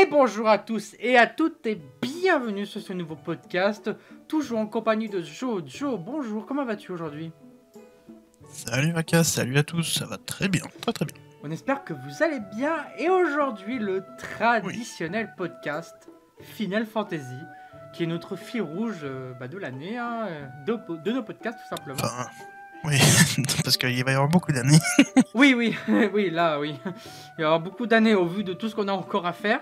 Et bonjour à tous et à toutes et bienvenue sur ce nouveau podcast, toujours en compagnie de Joe. Joe, bonjour, comment vas-tu aujourd'hui? Salut Maka, salut à tous, ça va très bien, très très bien. On espère que vous allez bien et aujourd'hui le traditionnel podcast Final Fantasy, qui est notre fil rouge euh, bah, de l'année, hein, de, de nos podcasts tout simplement. Enfin, oui, parce qu'il va y avoir beaucoup d'années. Oui, oui, oui, là, oui. Il y aura beaucoup d'années au vu de tout ce qu'on a encore à faire.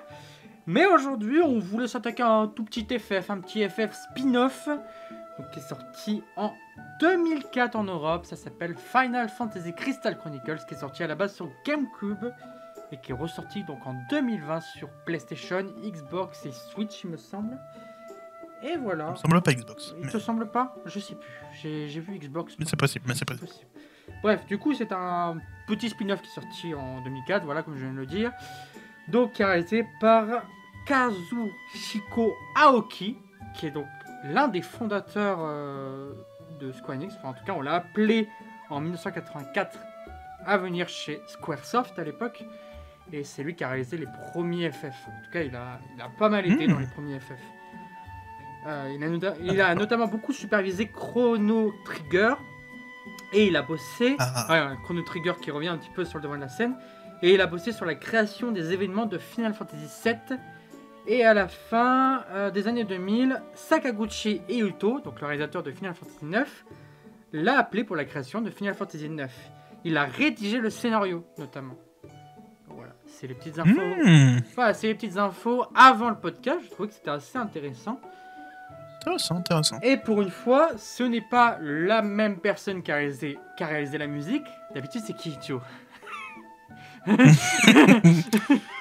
Mais aujourd'hui, on voulait s'attaquer à un tout petit FF, un petit FF spin-off, qui est sorti en 2004 en Europe. Ça s'appelle Final Fantasy Crystal Chronicles, qui est sorti à la base sur GameCube et qui est ressorti donc en 2020 sur PlayStation, Xbox et Switch, il me semble. Et voilà. Ça me semble pas Xbox. Il mais- te semble pas? Je sais plus. J'ai vu Xbox. Mais c'est possible, mais c'est possible. possible. Bref, du coup, c'est un petit spin-off qui est sorti en 2004, voilà, comme je viens de le dire. Donc, qui est réalisé par Kazuhiko Aoki, qui est donc l'un des fondateurs euh, de Square Enix. Enfin, en tout cas, on l'a appelé en 1984 à venir chez Squaresoft à l'époque. Et c'est lui qui a réalisé les premiers FF. En tout cas, il a, il a pas mal aidé Hmm. dans les premiers FF. Euh, il, a nota- il a notamment beaucoup supervisé Chrono Trigger. Et il a bossé. Ah, ouais, Chrono Trigger qui revient un petit peu sur le devant de la scène. Et il a bossé sur la création des événements de Final Fantasy VII. Et à la fin euh, des années 2000, Sakaguchi Euto, donc le réalisateur de Final Fantasy IX, l'a appelé pour la création de Final Fantasy IX. Il a rédigé le scénario, notamment. Voilà, c'est les petites infos. Hmm, Voilà, c'est les petites infos avant le podcast. Je trouvais que c'était assez intéressant. intéressant, intéressant. Et pour une fois, ce n'est pas la même personne qui a réalisé, qui a réalisé la musique. D'habitude, c'est Kiichio.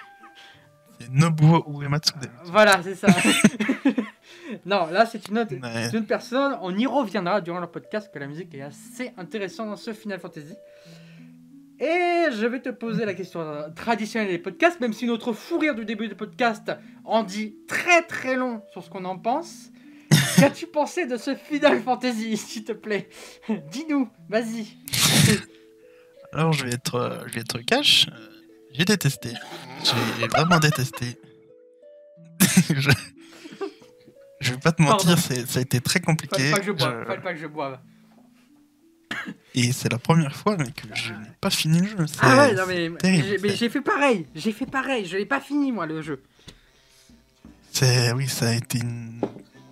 Nobuo Uematsude. Voilà, c'est ça. non, là, c'est une autre, Ouais. une personne. On y reviendra durant le podcast, que la musique est assez intéressante dans ce Final Fantasy. Et je vais te poser la question euh, traditionnelle des podcasts, même si notre fou rire du début du podcast en dit très très long sur ce qu'on en pense. Qu'as-tu pensé de ce Final Fantasy, s'il te plaît? Dis-nous, vas-y. Alors je vais être, euh, je vais être cash. J'ai détesté. J'ai vraiment détesté. je... je vais pas te mentir, ça a été très compliqué. Fallait pas que je boive, Je- fallait pas que je boive. Et c'est la première fois mais que je n'ai pas fini le jeu. Ah ouais, non mais, mais j'ai fait pareil, j'ai fait pareil, je l'ai pas fini moi le jeu. C'est oui, ça a été une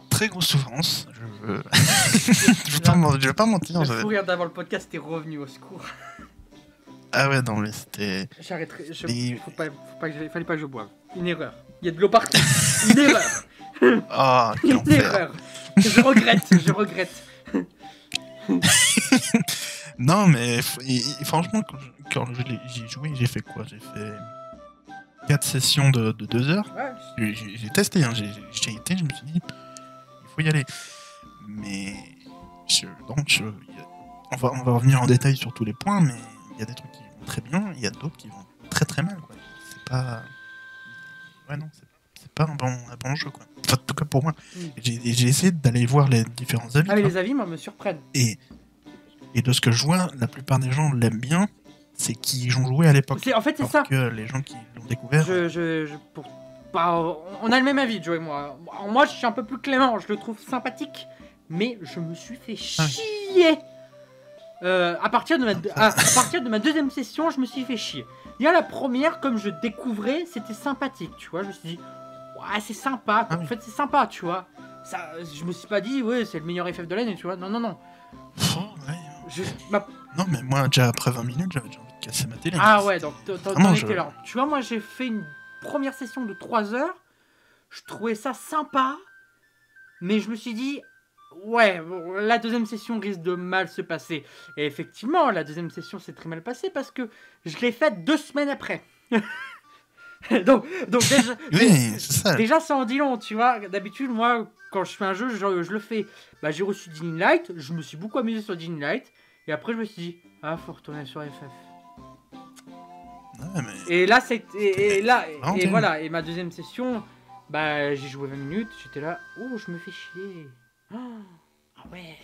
très grosse souffrance. Je, veux- je vais pas, je mentir. Le fou rire d'avant le podcast est revenu au secours. Ah ouais, non mais c'était. J'arrêterai, je... Et- faut pas, faut pas que je- fallait pas que je boive. Une erreur. Il y a de l'eau partout. Une erreur. Quel Une erreur. Je regrette, je regrette. Non mais et- et franchement, quand je- quand je l'ai- j'y ai joué, j'ai fait quoi? J'ai fait 4 sessions de 2 heures. Ouais, J'ai- J'ai j'ai testé, hein, j'ai j'ai été, je me suis dit, il faut y aller. Mais je, donc, je- on, va, on va revenir en détail sur tous les points, mais il y a des trucs qui très bien, il y a d'autres qui vont très très mal. C'est pas. Ouais, non, c'est- pas un bon, un bon jeu. Quoi. Enfin, en tout cas pour moi. Mm. J'ai essayé d'aller voir les différents avis. Ah mais les avis moi me surprennent. Et, et de ce que je vois, la plupart des gens l'aiment bien, c'est qui ont joué à l'époque. En fait c'est ça. que les gens qui l'ont découvert. Je, je, je- pour... bah, on a le même avis Joe et moi. Moi je suis un peu plus clément, je le trouve sympathique. Mais je me suis fait Ah chier. Euh, à, partir de ma, à, à partir de ma deuxième session, je me suis fait chier. Déjà la première, comme je découvrais, c'était sympathique, tu vois. Je me suis dit, ouais, c'est sympa. Ah. En fait, c'est sympa, tu vois. Ça, je me suis pas dit, ouais, c'est le meilleur FF de l'année, tu vois. Non, non, non. Oh, ouais. Je, ma- Non, mais moi, déjà après 20 minutes, j'avais déjà envie de casser ma télé. Ah ouais, donc t'en- je- étais là. Tu vois, moi j'ai fait une première session de 3 heures. Je trouvais ça sympa. Mais je me suis dit, ouais, la deuxième session risque de mal se passer. Et effectivement, la deuxième session s'est très mal passée parce que je l'ai faite deux semaines après. donc, donc déjà, Oui, ça. Déjà, ça en dit long, tu vois. D'habitude, moi, quand je fais un jeu, je, je le fais. Bah, j'ai reçu Dying Light, je me suis beaucoup amusé sur Dying Light, et après, je me suis dit, ah, faut retourner sur FF. Mais... Et là, c'est. Et, et là, Ah, et voilà, et ma deuxième session, bah, j'ai joué 20 minutes, j'étais là, oh, je me fais chier. Ouais.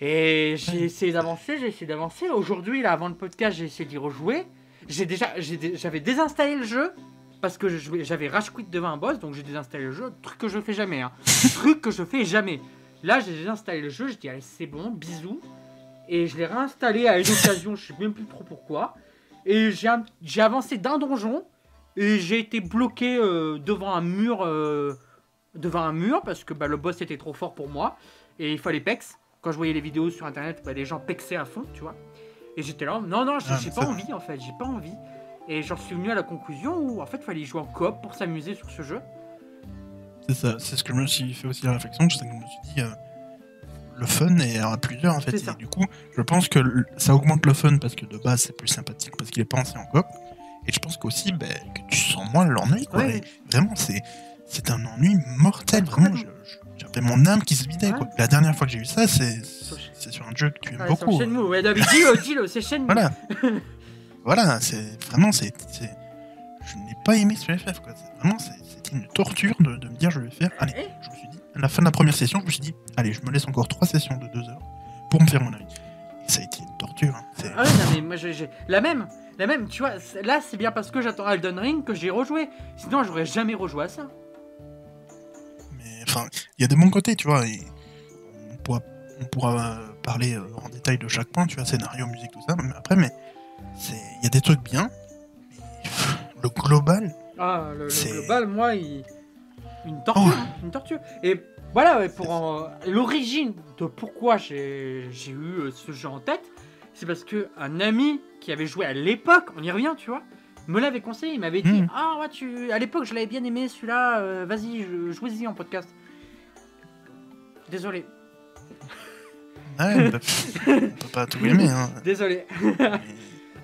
Et j'ai essayé d'avancer, j'ai essayé d'avancer. Aujourd'hui, là, avant le podcast, j'ai essayé d'y rejouer. J'ai déjà, j'avais désinstallé le jeu parce que j'avais rage quit devant un boss, donc j'ai désinstallé le jeu. Truc que je fais jamais, hein. truc que je fais jamais. Là, j'ai désinstallé le jeu, je dis allez, c'est bon, bisous. Et je l'ai réinstallé à une occasion, je sais même plus trop pourquoi. Et j'ai avancé d'un donjon et j'ai été bloqué euh, devant un mur, euh, devant un mur parce que bah, le boss était trop fort pour moi et il fallait pex. Quand je voyais les vidéos sur internet, bah, les gens pexaient à fond, tu vois. Et j'étais là, non, non, j'ai Ah, pas envie en fait, j'ai pas envie. Et j'en suis venu à la conclusion où en fait, il fallait jouer en coop pour s'amuser sur ce jeu. C'est ça, c'est ce que je me suis fait aussi la réflexion, c'est que je me suis dit, euh, le fun est à plusieurs en fait. Et du coup, je pense que ça augmente le fun parce que de base c'est plus sympathique parce qu'il est pensé en coop. Et je pense qu'aussi ben, que tu sens moins l'ennui quoi. Ouais. Et vraiment, c'est c'est un ennui mortel. Vraiment, j'avais mon âme qui se vidait quoi. La dernière fois que j'ai eu ça, c'est sur un jeu que tu aimes Ouais, beaucoup. c'est Shenmue, ouais, dis-le, dis-le, c'est Shenmue. Voilà. voilà, c'est vraiment c'est je n'ai pas aimé ce FF quoi. Vraiment, c'était une torture de, de me dire je vais faire. Allez, je me suis dit à la fin de la première session, je me suis dit allez, je me laisse encore trois sessions de deux heures pour me faire mon avis. Et ça a été une torture. hein. Ah ouais, non, mais moi j'ai la même, la même, tu vois, là c'est bien parce que j'attends Elden Ring que j'ai rejoué. Sinon j'aurais jamais rejoué à ça. Enfin, il y a des bons côtés, tu vois. Et on pourra, on pourra euh, parler euh, en détail de chaque point, tu vois, scénario, musique, tout ça. Mais après, mais c'est il y a des trucs bien. Mais le global, Ah, le, global, moi, il... une torture, Oh. hein, une torture. Et voilà, pour en- l'origine de pourquoi j'ai j'ai eu euh, ce jeu en tête, c'est parce que un ami qui avait joué à l'époque, on y revient, tu vois, me l'avait conseillé. Il m'avait dit, Mhm. ah ouais, tu, à l'époque, je l'avais bien aimé, celui-là. euh, Vas-y, je- jouez-y en podcast. Désolé, ouais, pff, on peut pas tout aimer. Hein. désolé.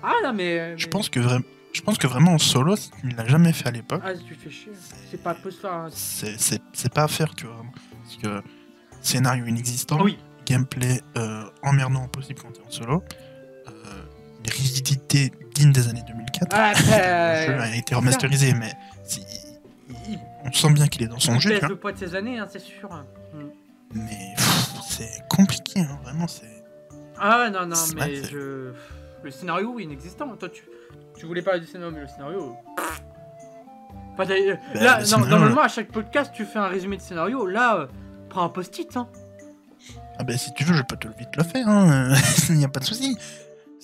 Ah non mais. je mais- pense que vraiment. Je pense que vraiment en solo, ne l'as jamais fait à l'époque, Ah, tu fais chier. C'est pas possible. Enfin, c'est pas à faire, tu vois. Parce que scénario inexistant, Oui. gameplay euh, emmerdant au possible quand t'es en solo, euh, rigidité digne des années 2004. Ah, le jeu a été remasterisé, mais il- on sent bien qu'il est dans son On jeu, pèse vois. le poids de ses années, hein, c'est sûr. Mais c'est compliqué, hein, vraiment. C'est Ah non, non, mais je. Le scénario inexistant. Toi, tu, tu voulais parler du scénario, mais le scénario. Enfin, d'ailleurs, Bah, là, non, normalement, à chaque podcast, tu fais un résumé de scénario. Là, euh, prends un post-it. Hein. ah ben si tu veux, je peux te le vite le faire. hein, Il n'y a pas de souci.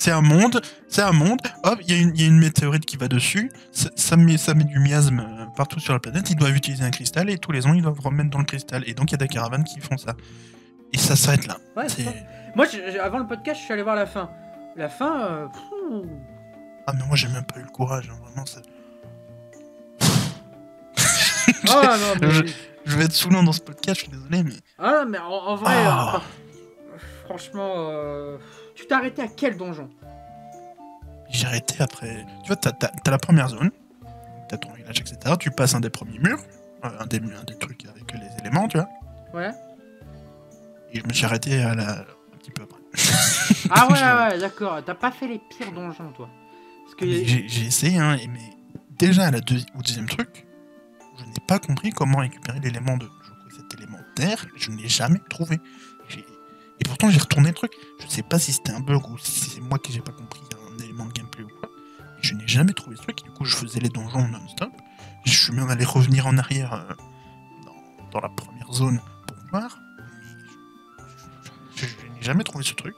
C'est un monde, c'est un monde. Hop, il y, a une- il y a une météorite qui va dessus. Ça, ça met, ça met du miasme euh, partout sur la planète. Ils doivent utiliser un cristal et tous les ans ils doivent remettre dans le cristal. Et donc il y a des caravanes qui font ça. Et ça s'arrête là. Ouais, ça. Moi, avant le podcast, je suis allé voir la fin. La fin. euh. Ah mais moi j'ai même pas eu le courage. hein, Vraiment, c'est- Ah non, mais. Je- je vais être saoulant dans ce podcast. Je suis désolé, mais Ah, mais en, en vrai, Ah. euh, franchement, euh, tu t'es arrêté à quel donjon? J'ai arrêté après. Tu vois, t'as la première zone, t'as ton village, etc. Tu passes un des premiers murs, euh, un des, un des trucs avec les éléments, tu vois. Ouais. Et je me suis arrêté à la... un petit peu après. Ah ouais, Je- ouais, d'accord. T'as pas fait les pires donjons, toi. Mais J'ai essayé, hein, mais déjà à la deuxi- au deuxième truc, je n'ai pas compris comment récupérer l'élément de. Je crois que cet élément terre, je ne l'ai jamais trouvé. J'ai- Et pourtant j'ai retourné le truc. Je sais pas si c'était un bug ou si c'est moi qui j'ai pas compris un élément de gameplay ou quoi. Je n'ai jamais trouvé ce truc. Du coup, je faisais les donjons non-stop. Je suis même allé revenir en arrière euh, dans, dans la première zone pour voir. Mais je, je- n'ai jamais trouvé ce truc.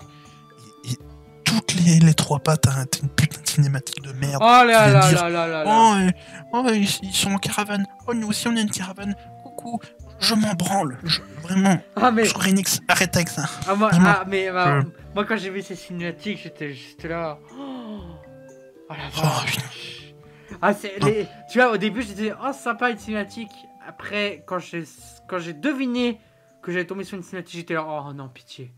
Et, et toutes les, les trois pattes, hein, une putain de cinématique de merde. Oh là là dire, là là là là. Oh, euh, oh, ils, ils sont en caravane. Oh, nous aussi, on est une caravane. Coucou. Je m'en branle. Je- vraiment. Ah mais, Square Enix, arrête avec ça. ah, moi, ah, mais bah, Euh. moi quand j'ai vu ces cinématiques, j'étais juste là. Oh, oh la Oh, vache. Ah c'est les... tu vois au début je disais oh sympa une cinématique. Après quand j'ai quand j'ai deviné que j'allais tomber sur une cinématique, j'étais là oh non pitié.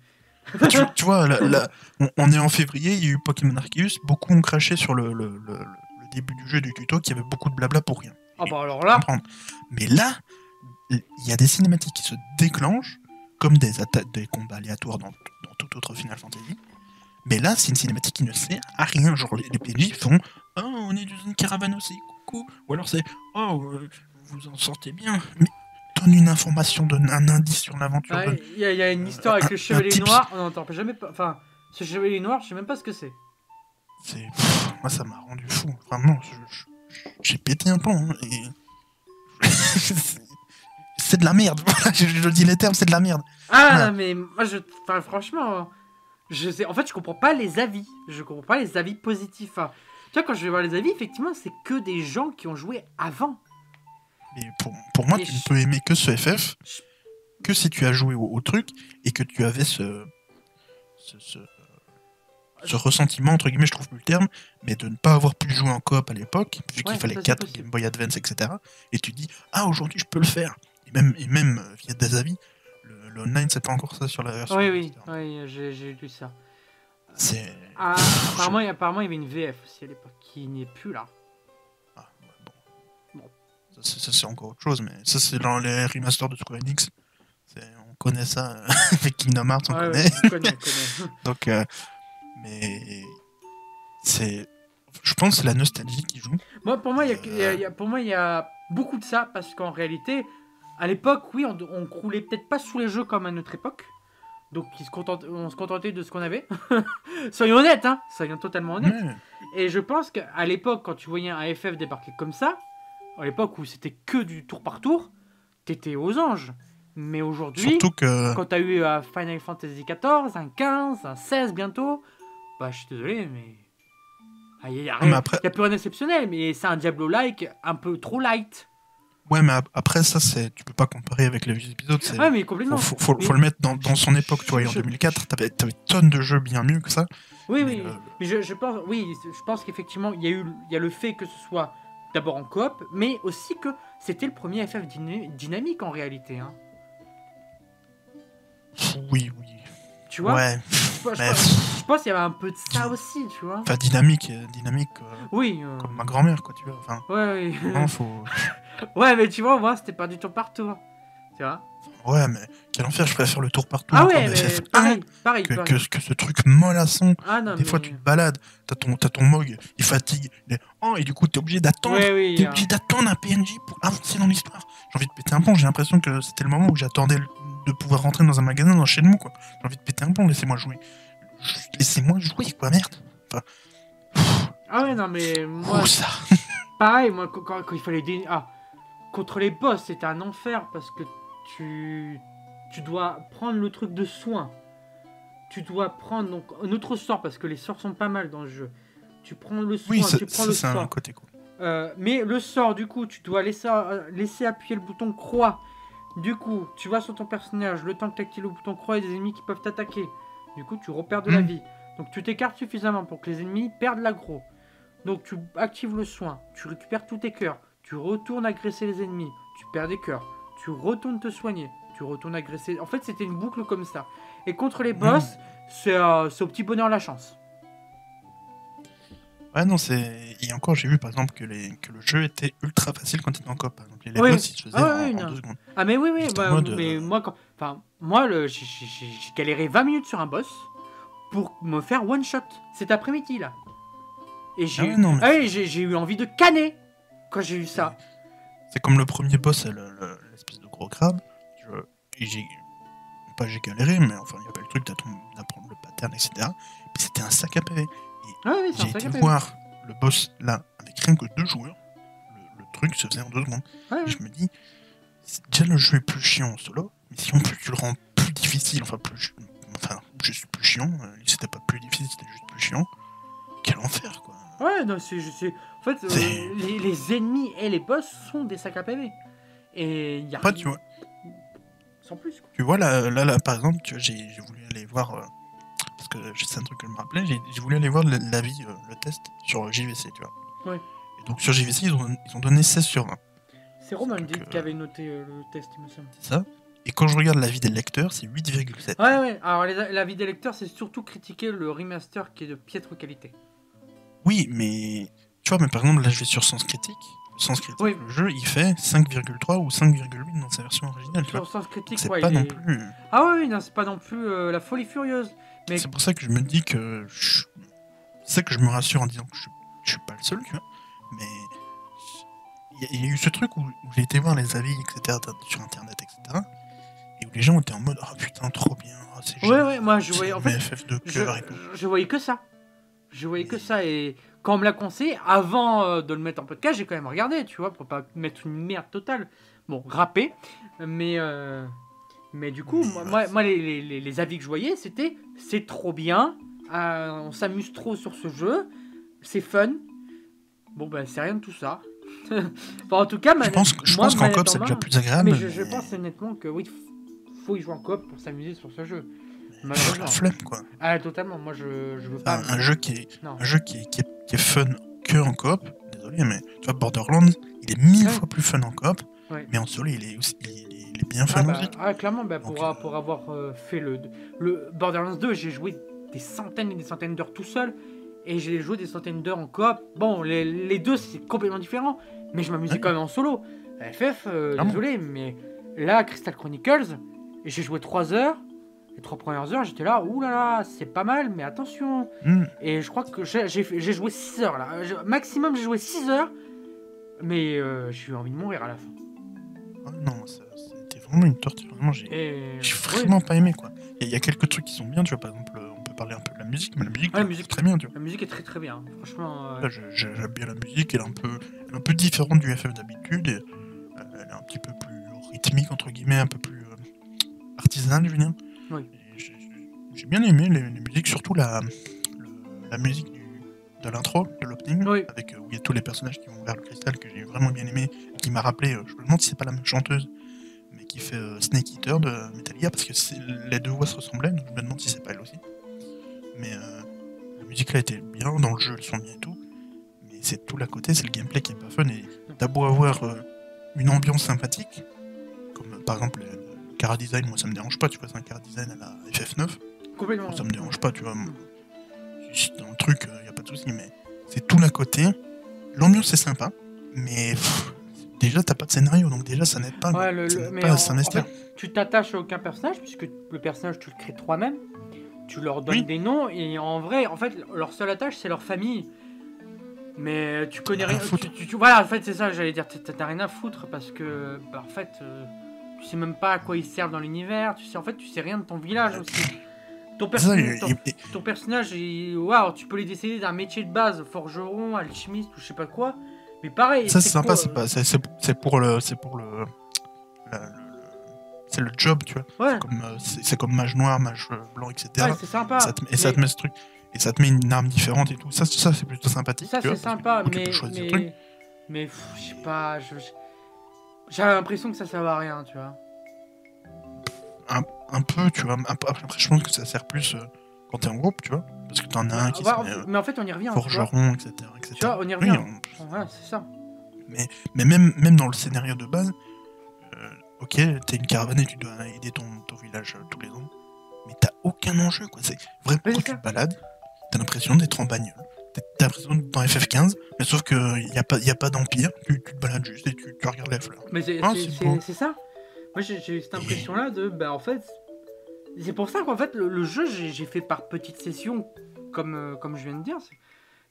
tu, tu vois, là, là, on, on est en février, il y a eu Pokémon Arceus. Beaucoup ont craché sur le, le- le- le début du jeu du tuto qui avait beaucoup de blabla pour rien. Ah bah alors là. comprendre. Mais là, il y a des cinématiques qui se déclenchent comme des combats aléatoires dans, dans toute autre Final Fantasy. Mais là, c'est une cinématique qui ne sert à rien. Genre, les, les PNJ font Oh, on est dans une caravane aussi, coucou. Ou alors c'est Oh, euh, vous en sortez bien. Mais donne une information, donne un indice sur l'aventure. Ouais, Il y, a- y a une histoire avec un- le chevalier noir, on n'entend jamais pas. Enfin, ce chevalier noir, je sais même pas ce que c'est. C'est. moi, ça m'a rendu fou. Vraiment, j'ai pété un hein, et... c'est de la merde. Je, je dis les termes, c'est de la merde. Ah, Voilà. mais moi, je. Enfin, franchement. Je sais. En fait, je comprends pas les avis. Je comprends pas les avis positifs. hein. Tu vois, quand je vais voir les avis, effectivement, c'est que des gens qui ont joué avant. Mais pour, pour moi, Et tu je- ne peux aimer que ce FF Je- que si tu as joué au, au truc et que tu avais ce, ce, ce, ce ressentiment, entre guillemets, je trouve plus le terme, mais de ne pas avoir pu jouer en coop à l'époque, vu qu'il fallait ça, c'est 4 possible. Game Boy Advance, etc. Et tu dis, ah, aujourd'hui, je peux le faire. Et même, et même euh, via des avis, le, le online, c'est pas encore ça sur la version. Oui, oui, oui, j'ai lu ça. C'est. Ah, apparemment, il- apparemment, il y avait une VF aussi à l'époque qui n'est plus là. Ah, ouais, bon. Bon. Ça, c'est- ça, c'est encore autre chose, mais ça, c'est dans les remasters de Square Enix. On connaît ça euh, avec Kingdom Hearts, on Ouais, connaît. ouais, on connaît, on connaît. Donc, euh, mais c'est, je pense, que c'est la nostalgie qui joue. Moi, pour moi, il y a- y a, pour moi, il y a beaucoup de ça parce qu'en réalité, à l'époque, oui, on, on croulait peut-être pas sous les jeux comme à notre époque. Donc, ils se content- on se contentait de ce qu'on avait. soyons honnêtes, hein, soyons totalement honnêtes. Ouais. Et je pense qu'à l'époque, quand tu voyais un FF débarquer comme ça, à l'époque où c'était que du tour par tour, t'étais aux anges. Mais aujourd'hui, que, quand t'as eu un Final Fantasy XIV, un 15, un 16 bientôt, bah je suis désolé, mais. Il n'y a, après- y a plus rien d'exceptionnel, mais c'est un Diablo-like un peu trop light. Ouais, mais ap- après ça, c'est, tu peux pas comparer avec les vieux épisodes. C'est, Ouais, mais complètement. faut, faut- Mais- faut le mettre dans, dans son époque. Tu vois, en Je- 2004, t'avais, t'avais tonnes de jeux bien mieux que ça. Oui, mais oui. le- Mais je, je pense, oui, je pense qu'effectivement, il y a eu, il y a le fait que ce soit d'abord en coop, mais aussi que c'était le premier FF dyna- dynamique en réalité. Hein. Oui, oui. Tu vois? Ouais. Je, pense qu'il y avait un peu de ça aussi, tu vois. Enfin, dynamique, euh, dynamique euh, Oui. euh, comme ma grand-mère, quoi. Tu vois. Enfin, Ouais, oui. non, faut. ouais, mais tu vois, moi, c'était pas du tout partout. Tu vois Ouais, mais quel enfer, je préfère le tour partout Ah ouais, mais FF1 pareil, pareil. que, pareil. que, que ce truc mollasson. Ah non, Des mais... fois, tu te balades, t'as ton, ton Mog, il fatigue. il est- Oh, et du coup, t'es obligé d'attendre. Ouais, oui. T'es hein. obligé d'attendre un PNJ pour avancer dans l'histoire. J'ai envie de péter un plomb. J'ai l'impression que c'était le moment où j'attendais le- de pouvoir rentrer dans un magasin dans Shenmue, quoi. J'ai envie de péter un plomb. Laissez-moi jouer. Laissez-moi jouer, quoi, merde. Ah ouais, non, mais moi, Ouh, ça. pareil, moi, quand, quand- quand il fallait... dé- Ah, contre les boss, c'était un enfer parce que tu... Tu dois prendre le truc de soin. Tu dois prendre donc un autre sort parce que les sorts sont pas mal dans le jeu. Tu prends le soin, Oui, ça, tu prends ça, le c'est un sort. côté cool. Euh, mais le sort, du coup, tu dois laisser, euh, laisser appuyer le bouton croix. Du coup, tu vas sur ton personnage, le temps que tu actives le bouton croix, il y a des ennemis qui peuvent t'attaquer. Du coup, tu repères de la Mm. vie. Donc, tu t'écartes suffisamment pour que les ennemis perdent l'aggro. Donc, tu actives le soin, tu récupères tous tes cœurs, tu retournes agresser les ennemis, tu perds des cœurs, tu retournes te soigner, tu retournes agresser. En fait, c'était une boucle comme ça. Et contre les boss, c'est euh, c'est au petit bonheur la chance. Ouais, non, c'est. Et encore, j'ai vu par exemple que, les... que le jeu était ultra facile quand il était en coop. Par exemple, les Oui. se faisaient Ah en, oui, en deux secondes. Ah mais oui oui bah, mode, mais euh, moi quand enfin moi le j'ai- galéré 20 minutes sur un boss pour me faire one shot cet après-midi là. Et j'ai Ah ouais, non, mais ah oui, j'ai eu envie de canner quand j'ai eu ça. C'est comme le premier boss, c'est le- le- l'espèce de gros crabe. Je- et j'ai. Pas j'ai galéré, mais enfin, il y avait le truc d'apprendre le pattern, etc. Puis c'était un sac à PV. Ah oui, J'ai été voir le boss là, avec rien que deux joueurs. Le, le truc se faisait en deux secondes. Ouais, Et ouais. je me dis, déjà le jeu est plus chiant en solo, mais si en plus tu le rends plus difficile, enfin plus, enfin juste plus chiant, euh, c'était pas plus difficile, c'était juste plus chiant. Quel enfer quoi. Ouais, non, c'est. En fait, euh, les, les ennemis et les boss sont des sacs à PV. Et il y a rien- tu vois, sans plus quoi. tu vois là, là, là, par exemple, tu vois, j'ai j'ai voulu aller voir euh, parce que c'est un truc que je me rappelais, j'ai voulu aller voir l'avis, euh, le test sur JVC, tu vois. Ouais. Et donc sur JVC ils ont, ils ont donné 16 sur 20, C'est donc, euh, qui avait noté euh, le test, il me semble. c'est ça. Et quand je regarde l'avis des lecteurs, c'est 8,7. Ouais, ouais. Alors, les- la vie des lecteurs, c'est surtout critiquer le remaster qui est de piètre qualité. Oui, mais tu vois, mais par exemple, là je vais sur Sens Critique. Sens Critique, Oui. le jeu il fait 5,3 ou 5,8 dans sa version originale, tu vois. Sur sens critique, C'est ouais, pas il non est- plus. Ah ouais, oui, non, c'est pas non plus euh, la folie furieuse. Mais C'est pour ça que je me dis que. je- C'est ça que je me rassure en disant que je, je suis pas le seul, tu vois. Mais. Il y, a- il y a eu ce truc où, où j'ai été voir les avis, etc., sur internet, etc. Et où les gens étaient en mode Ah putain, trop bien, ah, c'est ouais, ouais, moi je voyais. En fait, de je, cœur et tout. je voyais que ça. Je voyais que ça. Et quand on me l'a conseillé, avant euh, de le mettre en podcast, j'ai quand même regardé, tu vois, pour pas mettre une merde totale. Bon, râpé, mais euh, mais du coup, moi, moi, les, les- les- les avis que je voyais, c'était c'est trop bien, euh, on s'amuse trop sur ce jeu, c'est fun. Bon, ben, c'est rien de tout ça. enfin, en tout cas, Je pense, que- je moi, pense qu'en coop c'est déjà plus agréable. Mais je, pense honnêtement que oui, faut y jouer en coop pour s'amuser sur ce jeu. Malheureusement. la flemme quoi. Ah, totalement. Moi, je, je veux pas. Un jeu qui est, un jeu qui est, qui est, qui est fun que en coop. Désolé, mais tu vois Borderlands, il est mille Ouais. fois plus fun en coop, Ouais. mais en solo il est aussi, il, est- il est bien Ah, bah, ah, clairement, bah, Donc, euh, pour avoir euh, fait le, le Borderlands 2, j'ai joué des centaines et des centaines d'heures tout seul. Et j'ai joué des centaines d'heures en coop. Bon, les, les deux, c'est complètement différent. Mais je m'amusais Ouais. quand même en solo. FF, euh, désolé, mais là, Crystal Chronicles, j'ai joué 3 heures. Les trois premières heures, j'étais là, ouh là là, c'est pas mal, mais attention. Hmm. Et je crois que j'ai joué 6 heures là. Je- maximum, j'ai joué 6 heures. Mais euh, j'ai eu envie de mourir à la fin. Ah non, ça- c'était vraiment une torture. Vraiment, j'ai Et... vraiment pas aimé quoi. Il y, a- quelques trucs qui sont bien, tu vois, par exemple, euh, on peut parler un peu de la musique, mais la musique, la c'est musique, très bien, tu vois. La musique est très très bien. Franchement, euh, J'aime bien la musique, elle est un peu, elle est un peu différente du FF d'habitude. euh, Elle est un petit peu plus rythmique, entre guillemets, un peu plus euh, artisanale, je veux dire. Oui. J'ai- bien aimé les, les musiques, surtout la, le- la musique de l'intro, de l'opening, Oui. avec euh, où il y a tous les personnages qui vont vers le cristal, que j'ai vraiment bien aimé, et qui m'a rappelé, euh, je me demande si c'est pas la même chanteuse, mais qui fait euh, Snake Eater de Metallica, parce que les deux voix se ressemblaient, donc je me demande si c'est pas elle aussi. Mais la musique là était bien, dans le jeu elles sont bien et tout, mais c'est tout l'à côté, c'est le gameplay qui est pas fun, et t'as beau avoir une ambiance sympathique, comme par exemple le, Cara Design, moi ça me dérange pas, tu vois, c'est un Cara Design à la FF9, complètement. moi, ça me dérange pas, tu vois. Dans le truc, il y a pas de souci, mais c'est tout l'à côté. L'ambiance est sympa, mais pff, déjà t'as pas de scénario, donc déjà ça n'aide pas. Ouais, le- ça le- n'aide mais pas à en- s'investir. en fait, tu t'attaches à aucun personnage puisque le personnage tu le crées toi-même. Tu leur donnes Oui. des noms et en vrai, en fait, leur seule attache c'est leur famille. Mais tu connais Rien tu- tu- tu- voilà, en fait, c'est ça, j'allais dire. t'as- T'as rien à foutre parce que, bah, en fait, euh, tu sais même pas à quoi ils servent dans l'univers. Tu sais, en fait, tu sais rien de ton village aussi. Ton, perso- personnage, waouh, tu peux les décider d'un métier de base, forgeron, alchimiste ou je sais pas quoi. Mais pareil. ça c'est sympa, c'est pas, c'est- c'est pour le, c'est pour le, c'est le job, tu vois. Ouais, euh, c'est c'est comme mage noir, mage euh, blanc, etc. ouais c'est sympa. Ça te- et ça te met ce truc, et ça te met une arme différente et tout. Ça, ça c'est plutôt sympathique. Ça c'est sympa, mais mais mais je sais pas, j'ai l'impression que ça sert à rien, tu vois. un peu, tu vois. un peu- Après, je pense que ça sert plus euh, quand t'es en groupe, tu vois. Parce que t'en as un qui Bah, se met, mais en fait, on y revient. tu vois. forgeron, etc., etc. Tu vois, on y Oui, revient. on- Voilà, c'est ça. mais même, même dans le scénario de base, euh, ok, t'es une caravane et tu dois aider ton, ton village euh, tous les ans, mais t'as aucun enjeu, quoi. C'est vraiment Oui, quand tu te balades, t'as l'impression d'être en bagnole. T'as l'impression d'être dans FF15, mais sauf qu'il n'y a pas, y a pas d'empire, tu, tu te balades juste et tu, tu regardes les fleurs. Mais c'est Ah, ça. Moi, j'ai eu cette impression-là de, bah, en fait, c'est pour ça qu'en fait, le, le jeu, j'ai fait par petites sessions, comme, euh, comme je viens de dire.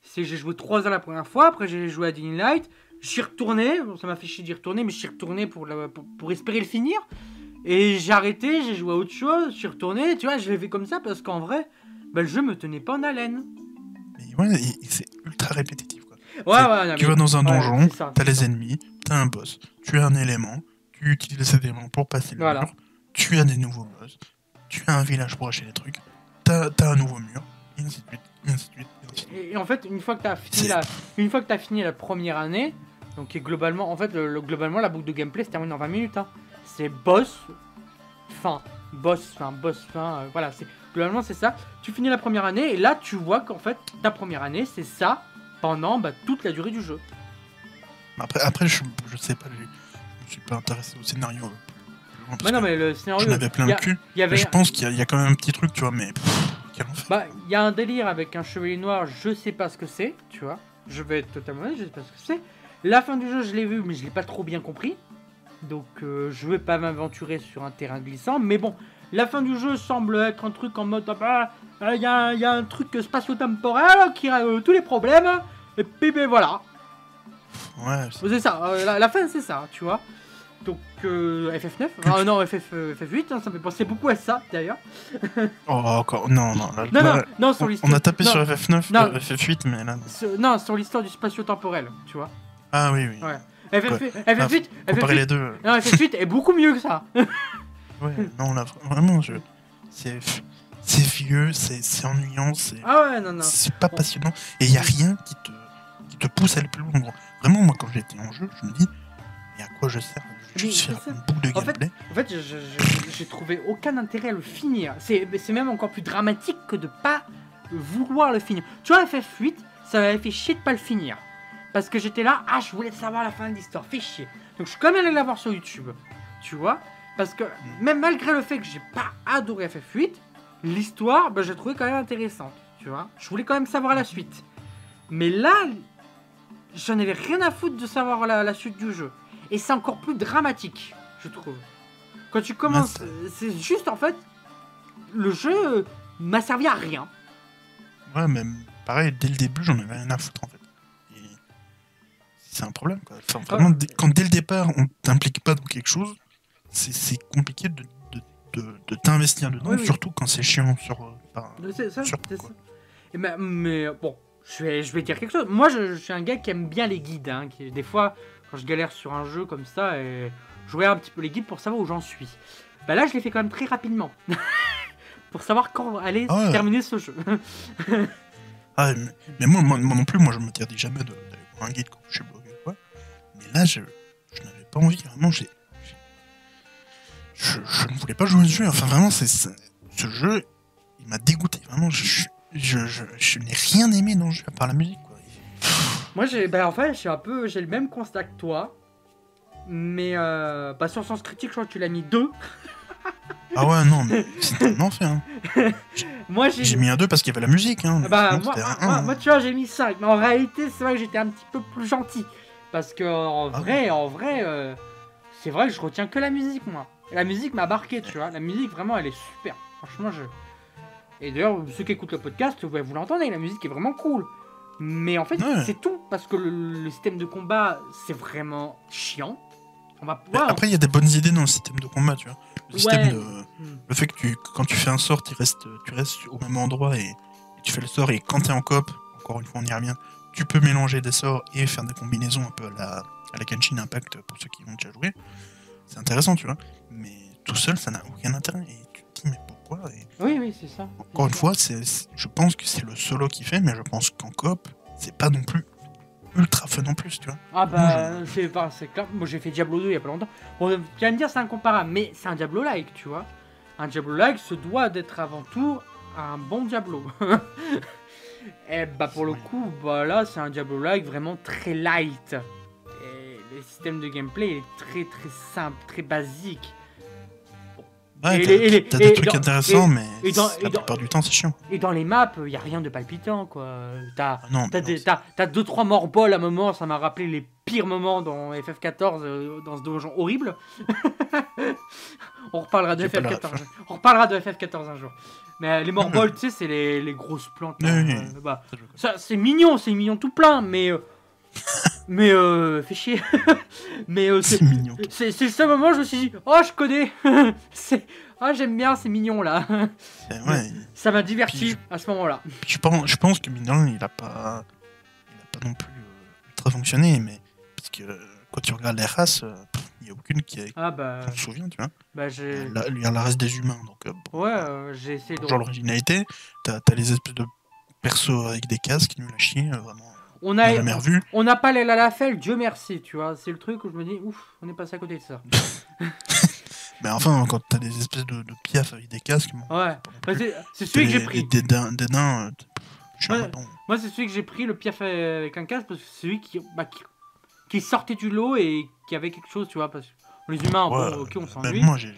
C'est- j'ai joué 3 heures la première fois, après j'ai joué à Dying Light, j'y retourné, bon, ça m'a fait chier d'y retourner, mais j'y retourné pour, la- pour, pour espérer le finir. Et j'ai arrêté, j'ai joué à autre chose, j'y retourné, tu vois, je l'ai fait comme ça parce qu'en vrai, bah, le jeu me tenait pas en haleine. Mais ouais, c'est ultra répétitif, quoi. Ouais, Tu mais- vas dans un donjon, t'as les ennemis, t'as un boss, tu as un élément, tu utilises cet élément pour passer le Voilà. mur, tu as des nouveaux boss, tu as un village pour acheter des trucs, t'as as un nouveau mur, et ainsi de suite, et ainsi de suite, et ainsi de suite. Et, et en fait, une fois que tu as fini la, une fois que as fini la première année, donc globalement, en fait, le, le- globalement la boucle de gameplay se termine en 20 minutes. hein. C'est boss, fin, boss, fin, boss, fin, euh, voilà. C'est globalement c'est ça. Tu finis la première année et là tu vois qu'en fait ta première année c'est ça pendant bah, toute la durée du jeu. Après, après je, je sais pas, me suis pas intéressé au scénario euh, plus loin, parce Ouais, non que mais le scénario, j'en avais plein y le a- cul, il y avait, je pense qu'il y, a- y a quand même un petit truc, tu vois, mais pff, quel enfer. Bah, il y a un délire avec un chevalier noir, je sais pas ce que c'est, tu vois. Je vais être totalement honnête, je sais pas ce que c'est. La fin du jeu, je l'ai vu, mais je l'ai pas trop bien compris. Donc, euh, je vais pas m'aventurer sur un terrain glissant. Mais bon, la fin du jeu semble être un truc en mode ah bah, il y, a, y a un truc spatio-temporel qui règle tous les problèmes. Et puis, ben voilà. Ouais, c'est- ça, euh, la, la fin, c'est ça, tu vois. Donc euh, FF9, ah non FF, euh, FF8, hein, ça me fait penser beaucoup à ça d'ailleurs. Oh, encore. Non, non. là- Non, non, là, non, sur on, l'histoire. on a tapé non, sur FF9, Non. euh, FF8, mais là. non. sur- non, sur l'histoire du spatio-temporel, tu vois. Ah oui, oui. Ouais. FF8, FF8, Comparer FF8, les deux. euh, non, FF8 est beaucoup mieux que ça. Ouais, non, là, vraiment, je. C'est. C'est vieux, c'est c'est ennuyant, c'est. Ah ouais, non, non. C'est pas passionnant. Et il y a rien qui te, qui te pousse à aller plus loin. Vraiment, moi, quand j'étais en jeu, je me dis, mais à quoi je sers? Je une boucle de En fait. En j'ai trouvé aucun intérêt à le finir. C'est même encore plus dramatique que de pas vouloir le finir. Tu vois, FF8, ça m'avait fait chier de pas le finir. Parce que j'étais là, ah, je voulais savoir la fin de l'histoire, fait chier. Donc je suis quand même allé la voir sur YouTube. Tu vois Parce que même malgré le fait que j'ai pas adoré FF8, l'histoire, bah, j'ai trouvé quand même intéressante. Tu vois Je voulais quand même savoir la suite. Mais là, j'en avais rien à foutre de savoir la, la suite du jeu. Et c'est encore plus dramatique, je trouve. Quand tu commences, euh, c'est juste en fait, le jeu euh, m'a servi à rien. Ouais, mais pareil, dès le début, j'en avais rien à foutre, en fait. C'est un problème, quoi. Enfin, vraiment, dès- quand dès le départ, on t'implique pas dans quelque chose, c'est compliqué de, de, de, de t'investir dedans, Oui, oui. surtout quand c'est chiant sur. euh, par- ça, quoi. ça. Et mais, mais, bon, je vais, je vais dire quelque chose. Moi, je, je suis un gars qui aime bien les guides. hein, qui, des fois, quand je galère sur un jeu comme ça, et je regarde un petit peu les guides pour savoir où j'en suis. Bah là, je l'ai fait quand même très rapidement. pour savoir quand aller Ah ouais. terminer ce jeu. Ah, mais, mais moi, moi, moi non plus, moi je m'interdis jamais d'aller voir un guide quand je suis bloqué ou quoi. Mais là, je, je n'avais pas envie, vraiment, j'ai. Je, je ne voulais pas jouer à ce jeu. Enfin, vraiment, c'est ce jeu, il m'a dégoûté. Vraiment, je, je, je, je n'ai rien aimé dans le jeu à part la musique. Quoi. Moi, j'ai, bah, en fait, j'ai un peu, j'ai le même constat que toi. Mais euh, bah, sur Sens Critique, je crois que tu l'as mis 2. Ah ouais, non, mais c'était un enfer. hein. Moi, j'ai, J'ai mis un 2 parce qu'il y avait la musique. Hein. Ah Bah, moi, un moi- 1, moi, tu vois, j'ai mis 5. Mais en réalité, c'est vrai que j'étais un petit peu plus gentil. Parce que en Ah vrai, en vrai, euh, c'est vrai que je retiens que la musique, moi. La musique m'a marqué, tu vois. La musique, vraiment, elle est super. Franchement, je. Et d'ailleurs, ceux qui écoutent le podcast, vous, vous l'entendez, la musique est vraiment cool. Mais en fait, Ouais. c'est tout. Parce que le, le système de combat, c'est vraiment chiant. On va Mais pouvoir. Après, il y a des bonnes idées dans le système de combat, tu vois. Le Ouais. système de. Hmm. Le fait que tu, quand tu fais un sort, tu restes, tu restes au même endroit et, et tu fais le sort. Et quand tu es en coop, encore une fois, on y revient, tu peux mélanger des sorts et faire des combinaisons un peu à la, à la Genshin Impact pour ceux qui ont déjà joué. C'est intéressant, tu vois. Mais tout seul, ça n'a aucun intérêt. Et Et Oui, oui, c'est ça. Encore une fois, c'est, je pense que c'est le solo qui fait, mais je pense qu'en coop, c'est pas non plus ultra fun en plus, tu vois. Ah bah, c'est clair. Moi j'ai fait Diablo 2 il y a pas longtemps. Bon, tu vas me dire c'est incomparable, mais c'est un Diablo-like, tu vois. Un Diablo-like se doit d'être avant tout un bon Diablo. Et bah pour le coup, bah là c'est un Diablo-like vraiment très light. Et le système de gameplay est très très simple, très basique. Ouais, t'as, des trucs dans- intéressants, mais et dans- la dans- plupart du temps, c'est chiant. Et dans les maps, il y a rien de palpitant quoi. T'as Ah deux trois morbols à un moment, ça m'a rappelé les pires moments dans FF14, euh, dans ce donjon horrible. On reparlera de J'ai pas la FF14. On reparlera de FF14 un jour. Mais les morbols, tu sais, c'est les, les grosses plantes. Oui, oui. euh, bah, c'est mignon, c'est mignon tout plein, mais. euh, mais euh, fait chier. mais euh, c'est. Mignon. C'est le seul moment où je me suis dit, oh, je connais. c'est, ah, j'aime bien, c'est mignon là. Ouais, Ça m'a diverti à ce moment-là. Je pense, je pense que Mignon, il a pas, il a pas non plus euh, ultra fonctionné, mais parce que euh, quand tu regardes les races, il n'y a aucune qui, est- Ah bah, qui se souvient, tu vois. bah j'ai. Il y a la race des humains, donc bon, Ouais, euh, j'ai essayé de. genre l'originalité, t'as as les espèces de persos avec des casques nuls à chier, vraiment. On n'a a, jamais revu. on n'a pas les Lalafel, Dieu merci, tu vois. C'est le truc où je me dis, ouf, on est passé à côté de ça. Mais enfin, quand t'as des espèces de, de piafs avec des casques, Ouais, Bah, c'est c'est celui que j'ai pris. Des, nains, des euh. Moi, c'est celui que j'ai pris, le piaf avec un casque, parce que c'est celui qui, bah, qui, qui sortait du lot et qui avait quelque chose, tu vois. Parce que les humains, Ouais, bon, ok, on s'ennuie. moi, j'ai,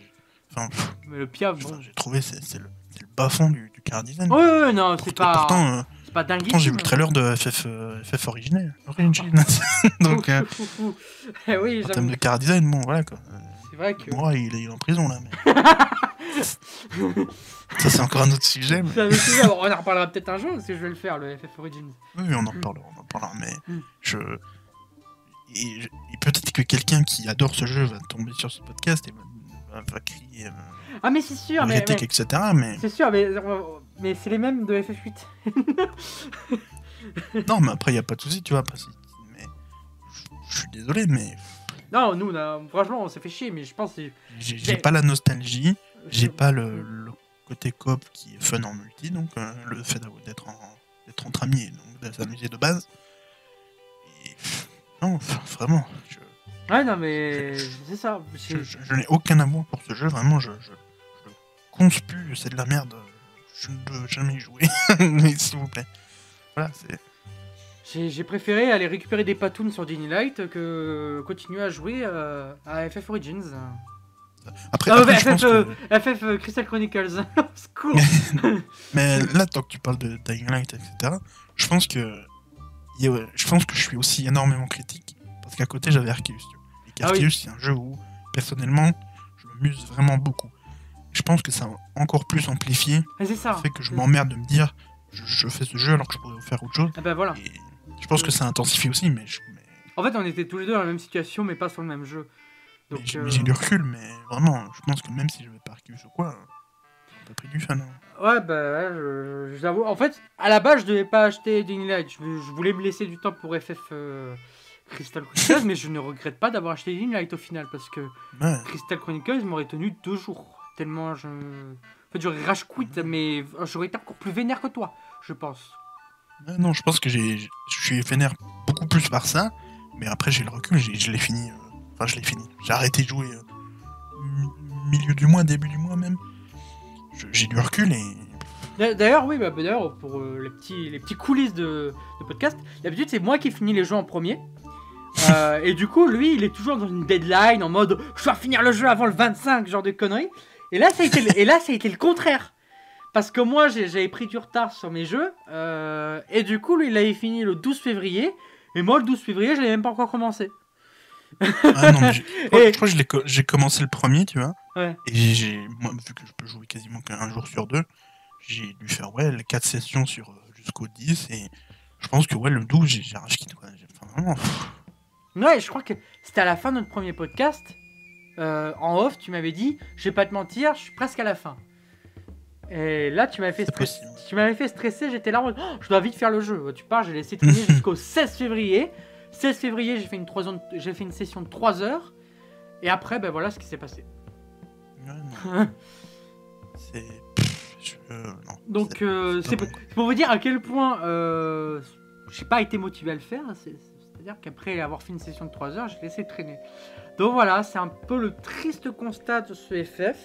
enfin, pff, Mais le piaf, bon. j'ai trouvé c'est le, c'est le bas fond du, du car design. Ouais, ouais, non, c'est pas, pourtant, euh, c'est pas dingue. J'ai vu le trailer de FF, euh, FF originel. Origin. Donc, euh, Eh oui, en termes de car design, bon, voilà quoi. C'est vrai que. Moi, il est en prison là. Mais... Ça, c'est encore un autre sujet. Mais... Ça on en reparlera peut-être un jour, parce que je vais le faire, le FF Origins. Oui, on en parlera, on en parlera. Mais Mm. je. et, je- et peut-être que quelqu'un qui adore ce jeu va tomber sur ce podcast et va, va- va crier, euh, Ah, mais c'est sûr, mais. etc. Mais C'est sûr, mais, mais c'est les mêmes de FF8. non, mais après, il n'y a pas de souci, tu vois. Mais je- suis désolé, mais Non, nous, on a- franchement, on s'est fait chier, mais je pense que j'ai pas la nostalgie, j'ai pas le, le côté coop qui est fun en multi, donc euh, le fait d'être en, d'être entre amis donc de s'amuser de base. Et, non, enfin, vraiment, je, Ouais, non, mais c'est ça. je, j'ai- je- je n'ai aucun amour pour ce jeu, vraiment, je, je, je conspue, c'est de la merde, je ne veux jamais y jouer, s'il vous plaît. Voilà, c'est. J'ai préféré aller récupérer des patounes sur Dying Light que continuer à jouer euh, à FF Origins. Après, Ah, après, ouais, je pense FF, euh, que- FF euh, Crystal Chronicles. Mais là, tant que tu parles de Dying Light, etc., je pense que. Je pense que je suis aussi énormément critique. Parce qu'à côté, j'avais Arceus. Et Ah oui. qu'Arceus, c'est un jeu où, personnellement, je m'amuse vraiment beaucoup. Je pense que ça a encore plus amplifié ça. le fait que je m'emmerde de me dire je, je fais ce jeu alors que je pourrais faire autre chose. Ah bah voilà. Et je pense que ça intensifie aussi, mais je- mais- En fait, on était tous les deux dans la même situation, mais pas sur le même jeu. Donc, j'ai euh, du recul, mais vraiment, je pense que même si je vais pas Arceus ou quoi, peu pris du fun. hein. Ouais, bah, ouais, j'avoue. En fait, à la base, je devais pas acheter Dying Light. Je, je voulais me laisser du temps pour FF euh, Crystal Chronicles, mais je ne regrette pas d'avoir acheté Dying Light au final, parce que Ouais. Crystal Chronicles m'aurait tenu deux jours. Tellement je. En fait, j'aurais rage quit, mais j'aurais été encore plus vénère que toi, je pense. Ouais, non, je pense que j'ai, je suis vénère beaucoup plus par ça, mais après j'ai le recul, je l'ai fini. euh, Enfin, je l'ai fini. J'ai arrêté de jouer euh, mi- milieu du mois, début du mois même. J'ai du recul et. D'a- D'ailleurs, oui, bah, d'ailleurs, pour euh, les, petits, les petits coulisses de, de podcast, d'habitude, c'est moi qui finis les jeux en premier. Euh, et du coup, lui, il est toujours dans une deadline en mode je dois finir le jeu avant le 25, genre de conneries. Et là, ça a été le, et là, ça a été le contraire. Parce que moi, j'avais pris du retard sur mes jeux. euh, et du coup, lui, il avait fini le 12 février. Et moi, le 12 février, je l'avais même pas encore commencé. Ah non, mais je crois- Et- je crois que j'ai commencé le premier, tu vois. Ouais. Et j'ai, moi, vu que je peux jouer quasiment qu'un jour sur deux, j'ai dû faire ouais, les 4 sessions sur, euh, jusqu'au 10. Et je pense que ouais, le 12, j'ai rage quitte. quoi. J'ai- Enfin, vraiment. pff, Ouais, je crois que c'était à la fin de notre premier podcast. Euh, en off, tu m'avais dit, je vais pas te mentir, je suis presque à la fin. Et là, tu m'avais fait, possible. tu m'avais fait stresser, j'étais là en mode, Oh, je dois vite faire le jeu. Tu pars, j'ai laissé traîner jusqu'au 16 février. 16 février, j'ai fait, une j'ai fait session de 3 heures. Et après, ben voilà ce qui s'est passé. C'est. je-. Donc, C'est- euh, pour, vous dire à quel point euh, j'ai pas été motivé à le faire. c'est- C'est-à-dire qu'après avoir fait une session de 3 heures, j'ai laissé traîner. Donc voilà, c'est un peu le triste constat de ce FF.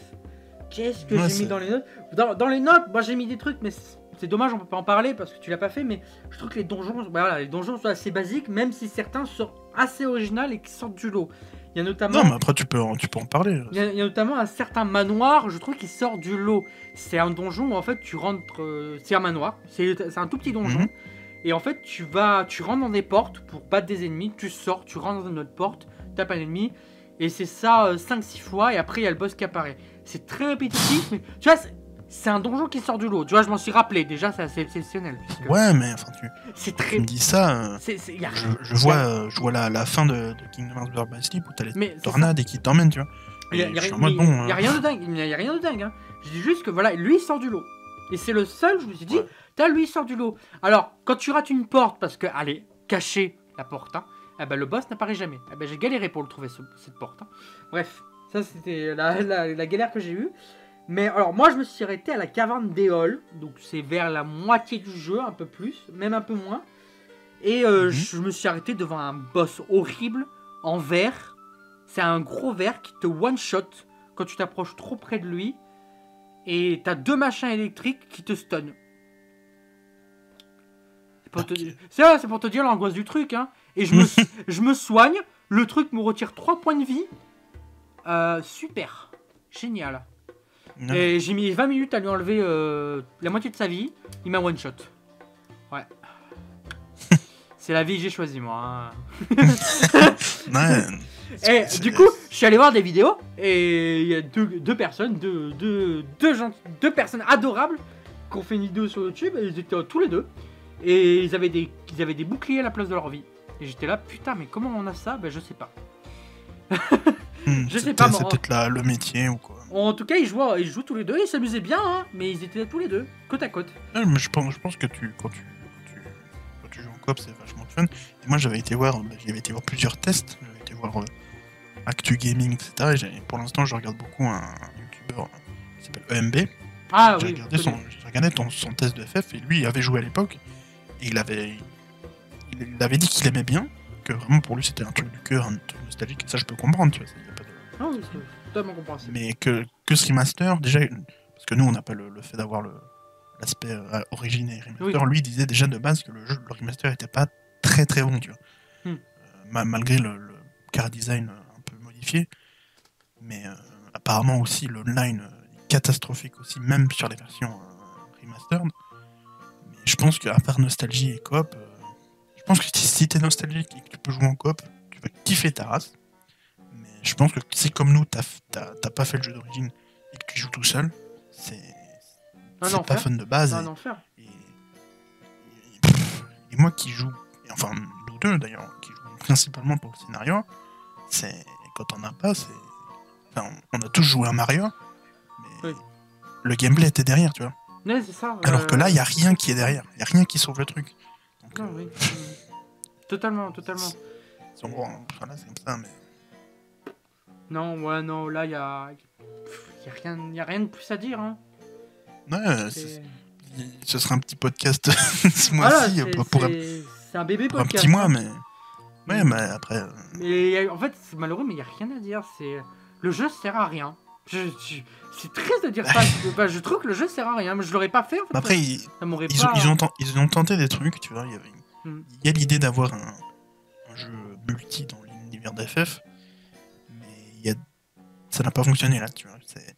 Qu'est-ce que Ouais, j'ai mis dans les notes? Dans, dans les notes, moi j'ai mis des trucs, mais c'est dommage, on peut pas en parler parce que tu l'as pas fait. Mais je trouve que les donjons, voilà, les donjons sont assez basiques, même si certains sont assez originaux et qui sortent du lot. Il y a notamment. Non, mais après, tu peux, en- tu peux en parler. Il y, a, il y a notamment un certain manoir, je trouve, qui sort du lot. C'est un donjon où en fait tu rentres. euh, c'est un manoir, c'est c'est un tout petit donjon. Mhm. Et en fait, tu vas, tu rentres dans des portes pour battre des ennemis, tu sors, tu rentres dans une autre porte, tapes un ennemi, et c'est ça 5-6 fois, et après il y a le boss qui apparaît. C'est très répétitif, mais tu vois, c'est- un donjon qui sort du lot. Tu vois, je m'en suis rappelé, déjà, c'est assez exceptionnel. puisque Ouais, mais enfin, tu, C'est tu très. me dis ça. euh, a- je, je vois, euh, je vois la, la fin de, de Kingdom Hearts Birth by Sleep où t'as les Mais tornades et qui t'emmènent, tu vois. Il y a, y mais bon, y euh, rien de dingue. Il y a rien de dingue. Hein. Je dis juste que voilà, lui il sort du lot. Et c'est le seul, je me suis dit, Ouais. t'as lui il sort du lot. Alors, quand tu rates une porte, parce que, allez, cacher la porte, hein, eh ben, le boss n'apparaît jamais. Eh ben, j'ai galéré pour le trouver, ce- cette porte. hein. Bref, ça c'était la, la- la galère que j'ai eue. Mais alors, moi je me suis arrêté à la caverne d'Éole. Donc, c'est vers la moitié du jeu, un peu plus, même un peu moins. Et euh, Mhm. je me suis arrêté devant un boss horrible en verre. C'est un gros verre qui te one-shot quand tu t'approches trop près de lui. Et t'as deux machins électriques qui te stun. C'est pour, te... Ok. c'est vrai, c'est pour te dire l'angoisse du truc. Hein. Et je me, je me soigne. Le truc me retire 3 points de vie. Euh, super. Génial. non. Et j'ai mis 20 minutes à lui enlever euh, la moitié de sa vie. Il m'a one shot. Ouais. C'est la vie que j'ai choisie moi. hein. Et du coup, je suis allé voir des vidéos et il y a deux, deux personnes, deux, deux, deux, gens, deux personnes adorables qui ont fait une vidéo sur YouTube et ils étaient tous les deux. Et ils avaient des, ils avaient des boucliers à la place de leur vie. Et j'étais là, putain, mais comment on a ça? Ben je sais pas. Hmm, Je sais pas. C'est peut-être le métier ou quoi. En tout cas, ils jouaient, ils jouent tous les deux, ils s'amusaient bien, hein, mais ils étaient tous les deux, côte à côte. Ouais, mais je pense, je pense que tu, quand, tu, quand, tu, quand tu joues en coop, c'est vachement fun. Et moi, j'avais été voir, j'avais été voir plusieurs tests. J'avais été voir euh, Actu Gaming, etc. Et pour l'instant, je regarde beaucoup un, youtubeur euh, qui s'appelle EMB. Ah j'ai oui, regardé, son, regardé ton- son test de FF et lui, il avait joué à l'époque. Il avait, il, avait dit qu'il aimait bien, que vraiment pour lui, c'était un truc du cœur, un truc nostalgique. Ça, je peux comprendre, tu vois. ça, y a pas de- Ah oui, c'est totalement compréhensible. mais que, que ce remaster, déjà, parce que nous, on n'a pas le, le fait d'avoir le- l'aspect euh, origine et remaster. Oui. Lui, disait déjà de base que le, jeu, le remaster était pas très très bon, tu vois. Hmm. Euh, ma- malgré le, le car design euh, un peu modifié. Mais euh, apparemment aussi, l'online euh, est catastrophique aussi, même sur les versions euh, remastered. Mais je pense qu'à part nostalgie et coop, euh, je pense que si, t'es nostalgique et que tu peux jouer en coop, tu vas kiffer ta race. Mais je pense que si comme nous, t'as pas fait le jeu d'origine et que tu joues tout seul, c'est Un c'est pas fun de base. C'est et- un enfer. et, et- pff, et moi qui joue, enfin nous deux d'ailleurs, qui jouons principalement pour le scénario, c'est quand on n'a pas, c'est. Enfin, on a tous joué à Mario, mais Oui. le gameplay était derrière, tu vois. Ça. Alors que euh, là, il y a rien qui est derrière, il y a rien qui sauve le truc. Non, euh, oui. Totalement, totalement. voilà, c'est comme ça, mais. Non, ouais, non, là, il y a... Il y a, rien, y a rien de plus à dire. Hein. Ouais, euh, C'est- ce sera un petit podcast ce mois-ci, c'est- pour, pour un, un bébé pour un podcast. petit mois, hein. mais. Ouais, mais après. euh, Mais en fait, c'est malheureux, mais il n'y a rien à dire. C'est Le jeu sert à rien. Je, je- C'est triste de dire ça. Bah, je trouve que le jeu sert à rien, mais je l'aurais pas fait. En fait, Après, ils, ça m'aurait ils, pas. ont, ils, ont, ten- ils ont tenté des trucs, tu vois. Il y, avait- Hmm. il y a l'idée d'avoir un, un jeu multi dans l'univers d'FF, mais il y a, ça n'a pas fonctionné là, tu vois. C'est,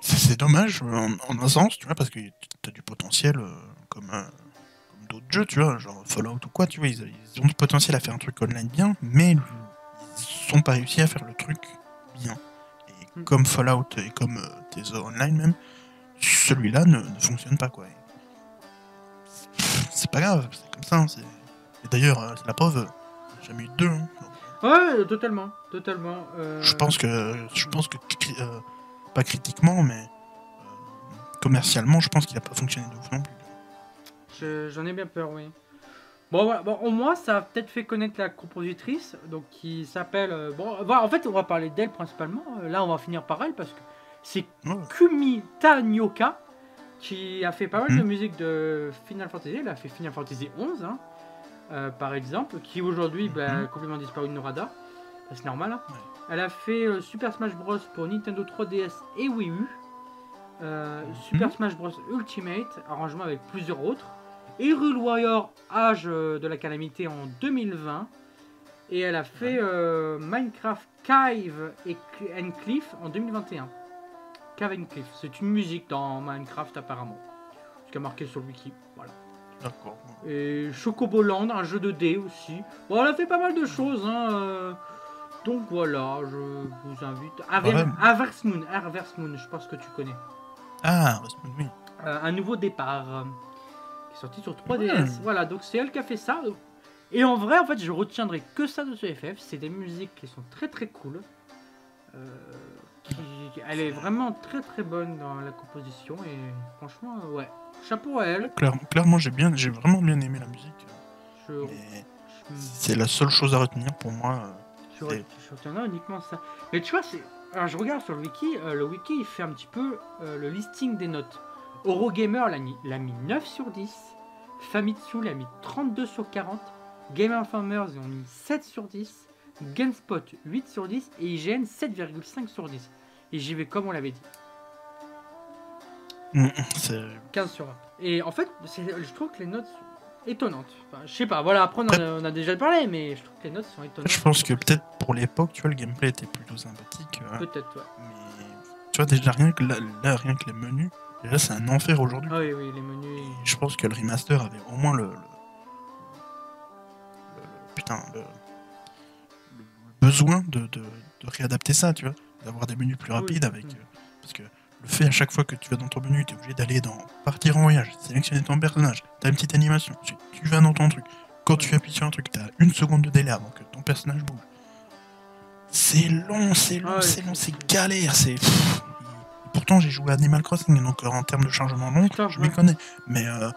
c'est, c'est dommage en, en un sens, tu vois, parce que tu as du potentiel euh, comme, euh, comme d'autres jeux, tu vois, genre Fallout ou quoi, tu vois. Ils, ils ont du potentiel à faire un truc online bien, mais ils sont pas réussi à faire le truc bien. Hmm. comme Fallout et comme euh, tes online même, celui-là ne, ne fonctionne pas, quoi. C'est pas grave, c'est comme ça. hein, Et d'ailleurs, euh, c'est la preuve, euh, j'ai jamais eu deux. hein. Ouais, totalement. Totalement. euh, Je pense que, je pense que euh, pas critiquement, mais euh, commercialement, je pense qu'il a pas fonctionné de ouf non plus. je- J'en ai bien peur, oui. Bon, voilà, bon, au moins, ça a peut-être fait connaître la compositrice, donc qui s'appelle. euh, bon, voilà, en fait, on va parler d'elle principalement. euh, Là, on va finir par elle parce que c'est. Kumi Tanioka qui a fait pas mal de Mhm. musique de Final Fantasy. Elle a fait Final Fantasy 11, hein, euh, par exemple, qui aujourd'hui bah, Mhm. complètement disparu de nos radars. Bah, c'est normal. hein. Ouais. Elle a fait euh, Super Smash Bros pour Nintendo 3DS et Wii U. Euh, Super Mhm. Smash Bros Ultimate, arrangement avec plusieurs autres. Hyrule Warrior Age euh, de la calamité en 2020. Et elle a fait euh, Minecraft Cave et and Cliff en 2021. Cave and Cliff, c'est une musique dans Minecraft apparemment. Ce qui a marqué sur le wiki. Voilà. D'accord. Et Chocoboland, un jeu de dés aussi. Bon, elle a fait pas mal de choses. Hein, euh, Donc voilà, je vous invite. Aver-. Harvest Moon, Harvest Moon, je pense que tu connais. Ah, oui. Euh, un nouveau départ est sorti sur 3DS. Hmm. Voilà, donc c'est elle qui a fait ça. Et en vrai, en fait, je retiendrai que ça de ce FF. C'est des musiques qui sont très très cool. Euh, qui- elle est vraiment très très bonne dans la composition et franchement, euh, ouais, chapeau à elle. Claire- clairement, j'ai bien, j'ai vraiment bien aimé la musique. Je, Mais je- c'est la seule chose à retenir pour moi. euh, Je, re- je retiendrai uniquement ça. Mais tu vois, c'est. Alors je regarde sur le wiki, euh, le wiki il fait un petit peu euh, le listing des notes. Eurogamer l'a mis, l'a mis 9 sur 10, Famitsu l'a mis 32 sur 40, Game Informers ont mis 7 sur 10, GameSpot 8 sur 10 et IGN 7,5 sur 10. Et j'y vais comme on l'avait dit, mm, c'est 15 sur 20. Et en fait, je trouve que les notes sont étonnantes. Enfin, je sais pas, voilà, après on en, a, déjà parlé, mais je trouve que les notes sont étonnantes. Je pense que peut-être pour l'époque, tu vois, le gameplay était plutôt sympathique. euh, Peut-être, ouais. mais tu vois, déjà rien que là, là, rien que les menus, déjà c'est un enfer aujourd'hui. Ah oui, oui, les menus. Et je pense que le remaster avait au moins le. le- le- le- putain, le, besoin de, de- de réadapter ça, tu vois. D'avoir des menus plus Oui. rapides avec. Euh, parce que le fait à chaque fois que tu vas dans ton menu, tu es obligé d'aller dans partir en voyage, sélectionner ton personnage, t'as une petite animation, tu, tu vas dans ton truc, quand tu appuies sur un truc, t'as une seconde de délai avant que ton personnage bouge. C'est long, c'est long, Ah c'est long, c'est galère, c'est. Pourtant, j'ai joué à Animal Crossing, donc euh, en termes de chargement long, Putain, je m'y connais. Mais. Euh...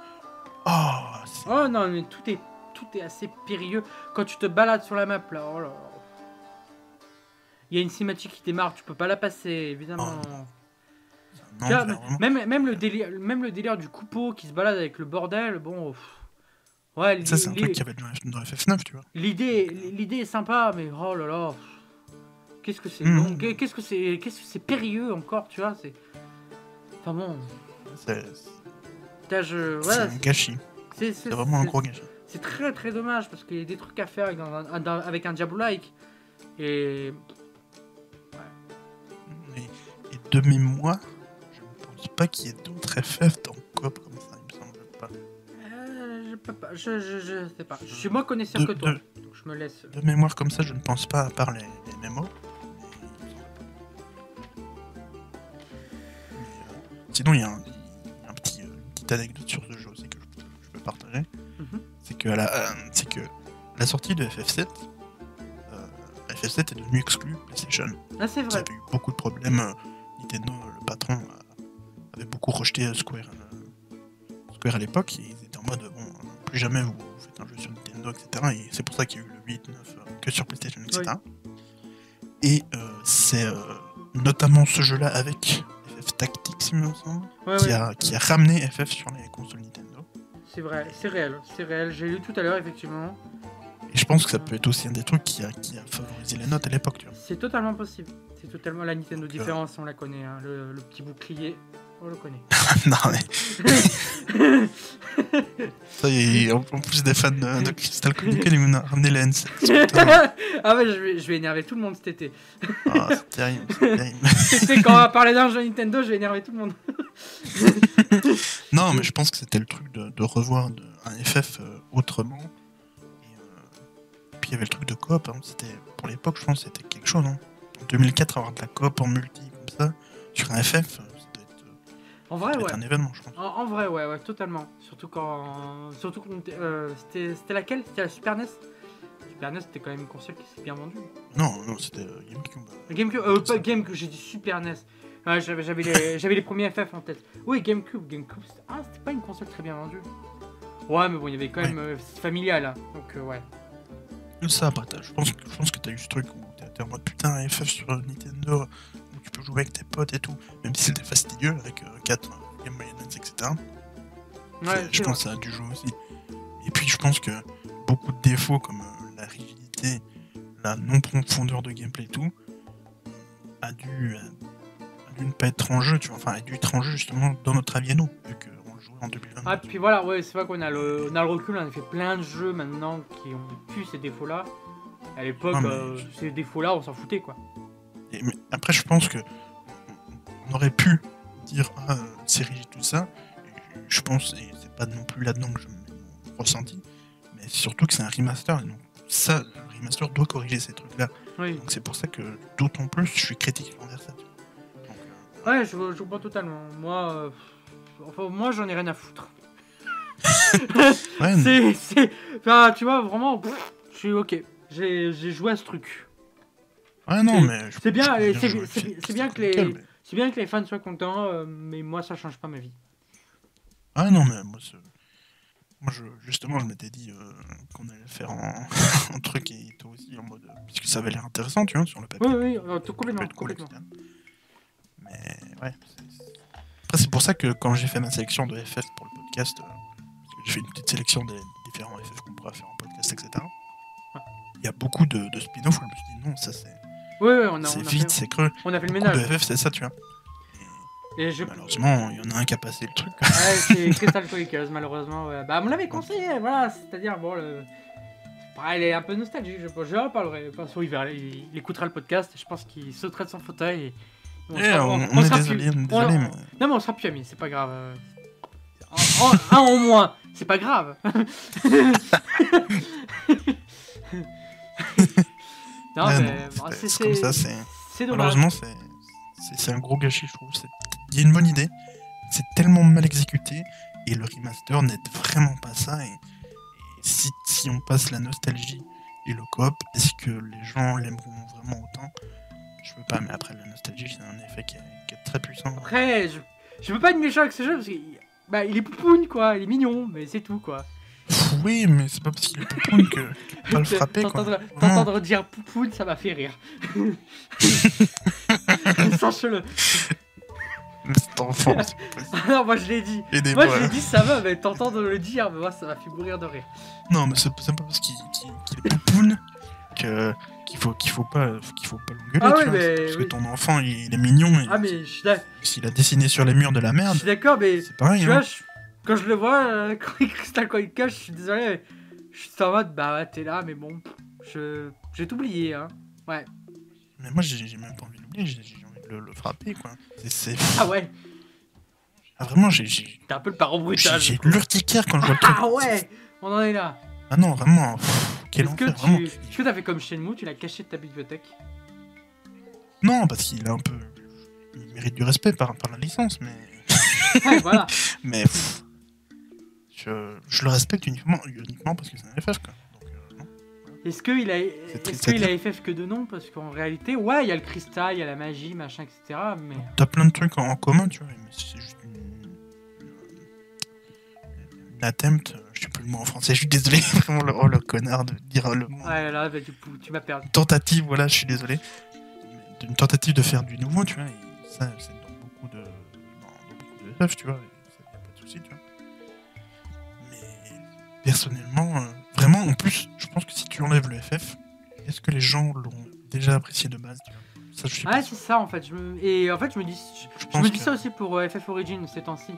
Oh, c'est- Oh non, mais tout est, tout est assez périlleux. Quand tu te balades sur la map, là, oh là là. Il y a une cinématique qui démarre, tu peux pas la passer, évidemment. Oh, non, même, même, le délire, même le délire du coupeau qui se balade avec le bordel, bon. pff. Ouais, Ça, c'est un truc qu'il y avait dans dans FF9, tu vois. l'idée, l'idée est sympa, mais oh là là. pff. Qu'est-ce que c'est long, qu'est-ce que c'est, qu'est-ce que c'est périlleux encore, tu vois, c'est. Enfin bon, C'est je, voilà, un gagachis. c'est, vraiment un gros gâchis. C'est très très dommage parce qu'il y a des trucs à faire avec un, avec un Diablo-like. Et. Et, et de mémoire, je ne pense pas qu'il y ait d'autres FF dans coop comme ça, il me semble pas. euh, je peux pas. Je, je, je sais pas. Je suis moins connaisseur De- que toi. de- Donc je me laisse. De mémoire comme ça, je ne pense pas à part les, les MMO. Sinon, il y a un, il y a un petit, euh, une petite anecdote sur ce jeu aussi que je, je peux partager. Mhm. C'est que, à la, euh, c'est que la sortie de FF7, euh, FF7 est devenu exclu PlayStation. Ah, c'est Il y vrai. avait eu beaucoup de problèmes. euh, Nintendo, euh, le patron, euh, avait beaucoup rejeté euh, Square, euh, Square à l'époque. Ils étaient en mode, bon, euh, plus jamais vous, faites un jeu sur Nintendo, etc. Et c'est pour ça qu'il y a eu le 8, 9, euh, que sur PlayStation, etc. Et euh, c'est euh, notamment ce jeu-là avec FF Tactics, il me semble, Ouais, qui, ouais. a, qui a ramené FF sur les consoles Nintendo. C'est vrai. C'est réel. C'est réel. J'ai lu tout à l'heure, effectivement. Et je pense que ça peut être aussi un des trucs qui a, qui a favorisé les notes à l'époque, tu vois. C'est totalement possible. C'est totalement la Nintendo Donc, différence, on la connaît. hein. Le, le petit bouclier, on le connaît. non, mais ça y est, en, plus des fans de, de Crystal Chronicle, ils m'ont ramené la N7. Putain. ah ouais, je vais, je vais énerver tout le monde cet été. Ah, c'est terrible, c'est terrible. C'était quand on va parler d'un jeu Nintendo, je vais énerver tout le monde. Non, mais je pense que c'était le truc de, de revoir de- un FF euh, autrement. Et, euh, puis il y avait le truc de coop, hein, c'était pour l'époque, je pense que c'était quelque chose. Hein. En 2004, avoir de la coop en multi comme ça, sur un FF, En vrai, ouais. un événement, je pense. En, en vrai, ouais, ouais, totalement. Surtout quand. Surtout quand. euh, c'était c'était laquelle? C'était la Super NES Super NES, c'était quand même une console qui s'est bien vendue. Non, non, c'était euh, GameCube. La GameCube, euh, pas GameCube, j'ai dit Super NES. Ouais, j'avais j'avais les, j'avais les premiers FF en tête. Oui, GameCube, GameCube, c'était ah, c'était pas une console très bien vendue. Ouais, mais bon, il y avait quand même. euh, familial, hein. donc euh, ouais. Ça, t'as- je pense, que- je pense que t'as eu ce truc où t'es en mode putain, un FF sur euh, Nintendo, tu peux jouer avec tes potes et tout, même si c'était fastidieux avec 4 Game Boy Advance, etc. Ouais, je pense que ça a dû jouer aussi. Et puis je pense que beaucoup de défauts comme euh, la rigidité, la non-profondeur de gameplay et tout, a dû, euh, a dû ne pas être en jeu, tu vois. Enfin, a dû être en jeu justement dans notre avis à nous, vu qu'on le jouait en 2020. Ah, puis voilà, ouais, c'est vrai qu'on a le, on a le recul, on a fait plein de jeux maintenant qui ont pu ces défauts-là. À l'époque, Ah, euh, je- ces défauts-là, on s'en foutait, quoi. Et, mais après, je pense que on aurait pu dire ah, euh, c'est rigide tout ça. Et je pense, et c'est pas non plus là-dedans que je mon ressenti, mais surtout que c'est un remaster. Et donc ça, le remaster doit corriger ces trucs-là. Oui. Donc c'est pour ça que d'autant plus je suis critique envers ça. Donc, euh, Ouais, je, je comprends totalement. Moi, euh, enfin, moi, j'en ai rien à foutre. ouais, C'est, c'est, enfin, tu vois, vraiment, pff, je suis ok. J'ai, j'ai joué à ce truc. Non, c'est- mais je- c'est bien, c'est- bien que les- C'est bien que les fans soient contents, euh, mais moi, ça change pas ma vie. Ah non, mais moi, c'est- moi je, justement, je m'étais dit euh, qu'on allait faire un, un truc et toi aussi en mode. Puisque ça avait l'air intéressant, tu vois, sur le papier. Oui, oui, euh, tout complètement, cool, complètement. Mais ouais. Après, c'est pour ça que quand j'ai fait ma sélection de FF pour le podcast, euh, j'ai fait une petite sélection des différents FF qu'on pourra faire en podcast, etc. Il y a beaucoup de, de spin-off où je me suis dit non, ça c'est On a, c'est on vite, c'est creux. on a fait le ménage. FF, c'est ça, tu vois. Et je, Malheureusement, il y en a un qui a passé le truc. Ouais, c'est Crystal Chronicles, malheureusement. ouais. Bah, on me l'avait conseillé, voilà. C'est-à-dire, bon, le... pareil, il est un peu nostalgique, je pense. Je en parlerai. De toute façon, il, verra, il, il écoutera le podcast. Je pense qu'il sauterait de son fauteuil. Et... Eh, sera- on, on- on on est sera désolé, plus- on est on- désolé, on- mais. Non, mais on sera plus amis, c'est pas grave. euh. En- en- un en moins, c'est pas grave. non, mais c'est- comme ça, c'est. Malheureusement, c'est un gros gâchis, je trouve. Il y a une bonne idée, c'est tellement mal exécuté, et le remaster n'aide vraiment pas ça. Et, et si, si on passe la nostalgie et le coop, est-ce que les gens l'aimeront vraiment autant? Je veux pas, mais après la nostalgie, c'est un effet qui est, qui est très puissant. Après, je, je veux pas être méchant avec ce jeu parce qu'il bah, il est poupoune quoi, il est mignon, mais c'est tout quoi. Pff, Oui, mais c'est pas parce qu'il est poupoune que tu peux pas le frapper quoi. T'entendre dire poupoune, ça m'a fait rire. Sache-le. Cet enfant. Non, moi je l'ai dit. Moi je l'ai dit, ça va, mais t'entendre le dire, mais moi ça m'a fait mourir de rire. Non, mais c'est pas parce qu'il qu'il est poupoune que qu'il faut qu'il faut pas qu'il faut pas l'engueuler. Ah mais C'est parce oui. que ton enfant il, est mignon et Ah, mais je s'il a dessiné sur les murs de la je merde, suis d'accord, mais c'est pareil. tu hein. vois, je- quand je le vois, euh, quand il Crystal Chronicles, je suis désolé, mais je suis en mode, bah ouais, t'es là, mais bon, je j'ai tout oublié, hein. Ouais. Mais moi j'ai même pas envie de l'oublier, j'ai envie de le, le frapper quoi. C'est- Ah ouais, Ah, vraiment j'ai t'es un peu le parent brutal. j'ai l'urticaire quand je vois le truc. Ah ouais, on en est là. Ah non vraiment. pff, quel Est-ce que vraiment. tu que t'as fait comme Shenmue, tu l'as caché de ta bibliothèque? Non parce qu'il a un peu il mérite du respect par, par la licence mais Ouais, voilà. mais pff, je, je le respecte uniquement uniquement parce que c'est un FF quoi. Euh. Est-ce qu'il a, a FF que de nom? Parce qu'en réalité, ouais, il y a le cristal, il y a la magie, machin, etc. Mais T'as plein de trucs en, en commun, tu vois, mais c'est juste une, une attempt, euh, je sais plus le mot en français, je suis désolé, vraiment le, oh, le connard de dire le mot. ouais, là, bah, tu, tu m'as perdu. Tentative, voilà, je suis désolé. Une tentative de faire du nouveau, tu vois, et ça, c'est dans beaucoup de, dans, dans beaucoup de FF, tu vois, et ça, y a pas de souci, tu vois. Personnellement, euh, vraiment, en plus, je pense que si tu enlèves le FF, est-ce que les gens l'ont déjà apprécié de base, tu vois? Ça, je sais Ouais, c'est ça en fait. Je me... Et en fait, je me dis, je, me dis que- ça aussi pour euh, FF Origin ces temps-ci.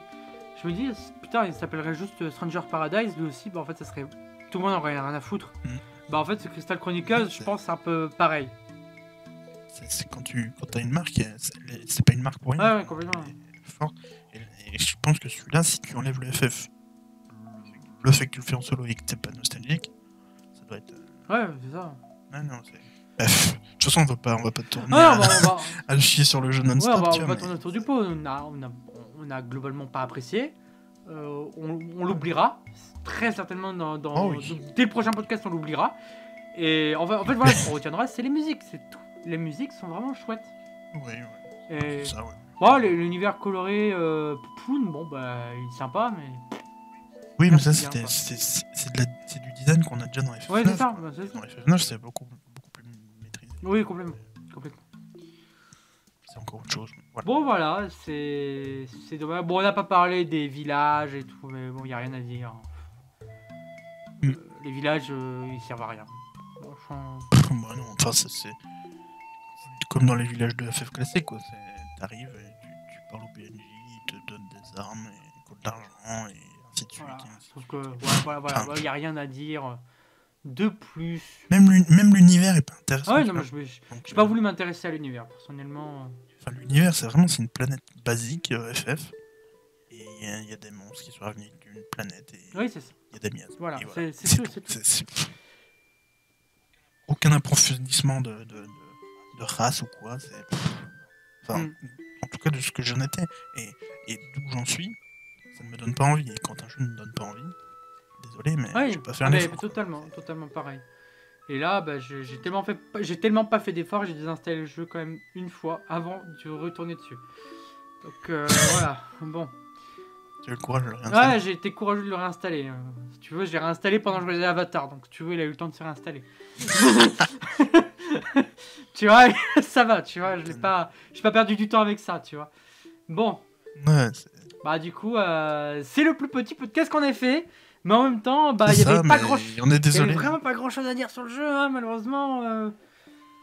Je me dis, putain, il s'appellerait juste euh, Stranger Paradise, lui aussi, bah en fait, ça serait. Tout le monde aurait rien à foutre. Mhm. Bah en fait, ce Crystal Chronicles, je pense, c'est un peu pareil. C'est- quand tu quand as une marque, c'est pas une marque pour rien. Ouais, ouais, complètement. Et je pense que celui-là, si tu enlèves le FF, le fait que tu le fais en solo et que t'es pas nostalgique, ça doit être. euh, Ouais, c'est ça. Non, c'est. Bref, de toute façon, on va pas, on va pas tourner Ah, à, à le chier sur le jeu Ouais, non-stop. on va, tu on va tourner autour du pot. On a, on a, on a globalement pas apprécié. Euh, on on l'oubliera. Très certainement dans, dans- Oh oui. dès le prochain podcast, on l'oubliera. Et en fait, en fait voilà, ce qu'on retiendra, c'est les musiques. C'est tout. Les musiques sont vraiment chouettes. mais- Ouais, ouais. Et Ça, ouais. bon, le- l'univers coloré euh, bon, bah, il est sympa, mais. Oui, mais ça, bien, c'était, c'est, du design qu'on a déjà dans FF9. Ouais, c'est ça. bah, ça. Dans FF9, c'est beaucoup, beaucoup plus maîtrisé. Oui, complètement. complètement. C'est encore autre chose. Voilà. Bon, voilà, c'est. C'est dommage. Bon, on n'a pas parlé des villages et tout, mais bon, il n'y a rien à dire. Mm. Euh, les villages, euh, ils servent à rien. Franchement. Bah non, enfin, c'est, comme dans les villages de FF classiques, quoi. C'est, t'arrives et tu, tu parles au PNJ, il te donne des armes et de l'argent et Voilà. suite. que, voilà, voilà, Enfin, il n'y a rien à dire de plus. Même, l'uni- même l'univers est pas intéressant. Ah ouais, non, je n'ai pas euh, voulu m'intéresser à l'univers, personnellement. Enfin, l'univers, c'est vraiment c'est une planète basique euh, FF. Et il y, a- il y a des monstres qui sont revenus d'une planète et il Oui, c'est ça. y a des miasmes. Voilà, c'est- tout, Aucun approfondissement de, de, de- de race ou quoi. c'est- Enfin, Mm. en tout cas, de ce que j'en étais et, et d'où j'en suis, ça ne me donne pas envie. Et quand un jeu ne me donne pas envie, désolé, mais Oui, je vais pas faire mais totalement, totalement pareil. Et là, bah, j'ai tellement fait, tellement pas fait d'efforts, j'ai désinstallé le jeu quand même une fois avant de retourner dessus. Donc euh, voilà, bon. Tu as eu le courage de le réinstaller. Ouais, j'ai été courageux de le réinstaller. euh. Si tu veux, j'ai réinstallé pendant que je faisais Avatar, donc tu veux, il a eu le temps de se réinstaller. tu vois, ça va, tu vois, je l'ai pas, pas perdu du temps avec ça, tu vois. Bon, Ouais, c'est- bah du coup, euh, c'est le plus petit podcast qu'on ait fait, mais en même temps, bah il y avait pas grand, On est y avait vraiment pas grand chose à dire sur le jeu, hein, malheureusement. euh.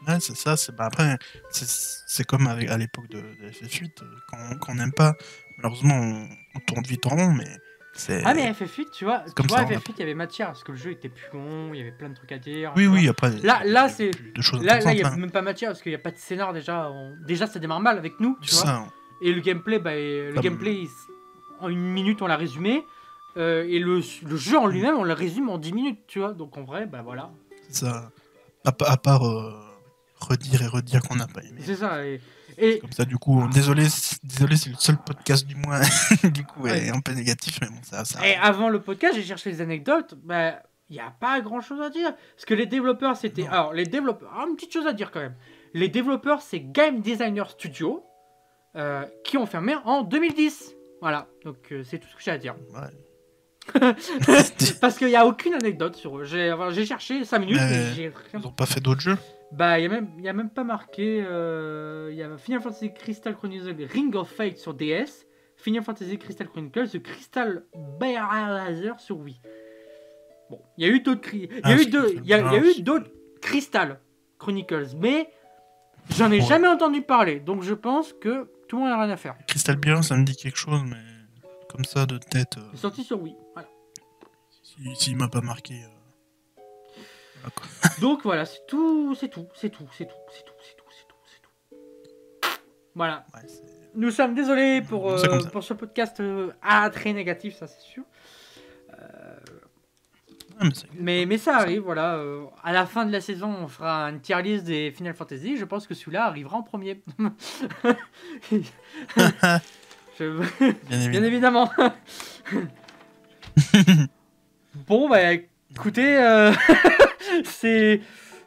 Ouais, c'est ça. C'est bah, après, c'est- comme avec, à l'époque de, de FF8, euh, quand, quand on n'aime pas, malheureusement, on, on tourne vite en rond, mais c'est. Ah mais FF8, tu vois, tu comme vois ça, on a- FF8, il y avait matière parce que le jeu était plus long, il y avait plein de trucs à dire. Oui, oui. Après, Là- il y là, a c'est- Là, là, il y a hein. même pas matière parce qu'il n'y a pas de scénar déjà. on- Déjà, ça démarre mal avec nous, tu vois. ça. Et le gameplay, bah, le Comme- gameplay, il en une minute, on l'a résumé. euh, et le, le jeu en lui-même, on le résume en 10 minutes, tu vois. Donc en vrai, bah voilà. C'est ça. À, pa- à part euh, redire et redire qu'on n'a pas aimé. C'est ça. Et, et- Comme ça, du coup, désolé, désolé, c'est le seul podcast du mois, du coup, Ouais. est un peu négatif, mais bon, ça, ça. et avant le podcast, j'ai cherché les anecdotes. Bah, il n'y a pas grand chose à dire. Parce que les développeurs, c'était. Alors, les développeurs. ah, une petite chose à dire quand même. Les développeurs, c'est Game Designer Studio, euh, qui ont fermé en 2010. Voilà, donc euh, c'est tout ce que j'ai à dire. Ouais. Parce qu'il n'y a aucune anecdote sur eux. J'ai enfin, cherché 5 minutes, Mais- mais j'ai rien. Ils ont pas fait d'autres jeux? Bah, il n'y a, même- y a même pas marqué. euh, Il y a Final Fantasy Crystal Chronicles Ring of Fate sur DS, Final Fantasy Crystal Chronicles The Crystal Laser sur Wii. Bon, il y a eu d'autres. Il Ah, eu deux- il y a, y eu d'autres Crystal Chronicles, mais j'en ai Ouais. jamais entendu parler. Donc je pense que tout le monde n'a rien à faire. Crystal Bien, ça me dit quelque chose, mais comme ça de tête, euh, C'est sorti sur Wii. Voilà. si- s'il m'a pas marqué. euh, voilà, quoi. Donc voilà, c'est tout, c'est tout, c'est tout, c'est tout, c'est tout, c'est tout, c'est tout, c'est tout. Voilà. Ouais, Nous sommes désolés pour, euh, pour ce podcast euh, ah, très négatif, ça c'est sûr. Mais c'est- Mais, ça arrive, voilà. euh, à la fin de la saison, on fera une tier list des Final Fantasy. Je pense que celui-là arrivera en premier. Je- bien Bien évidemment. bon, bah écoutez, euh, c'est.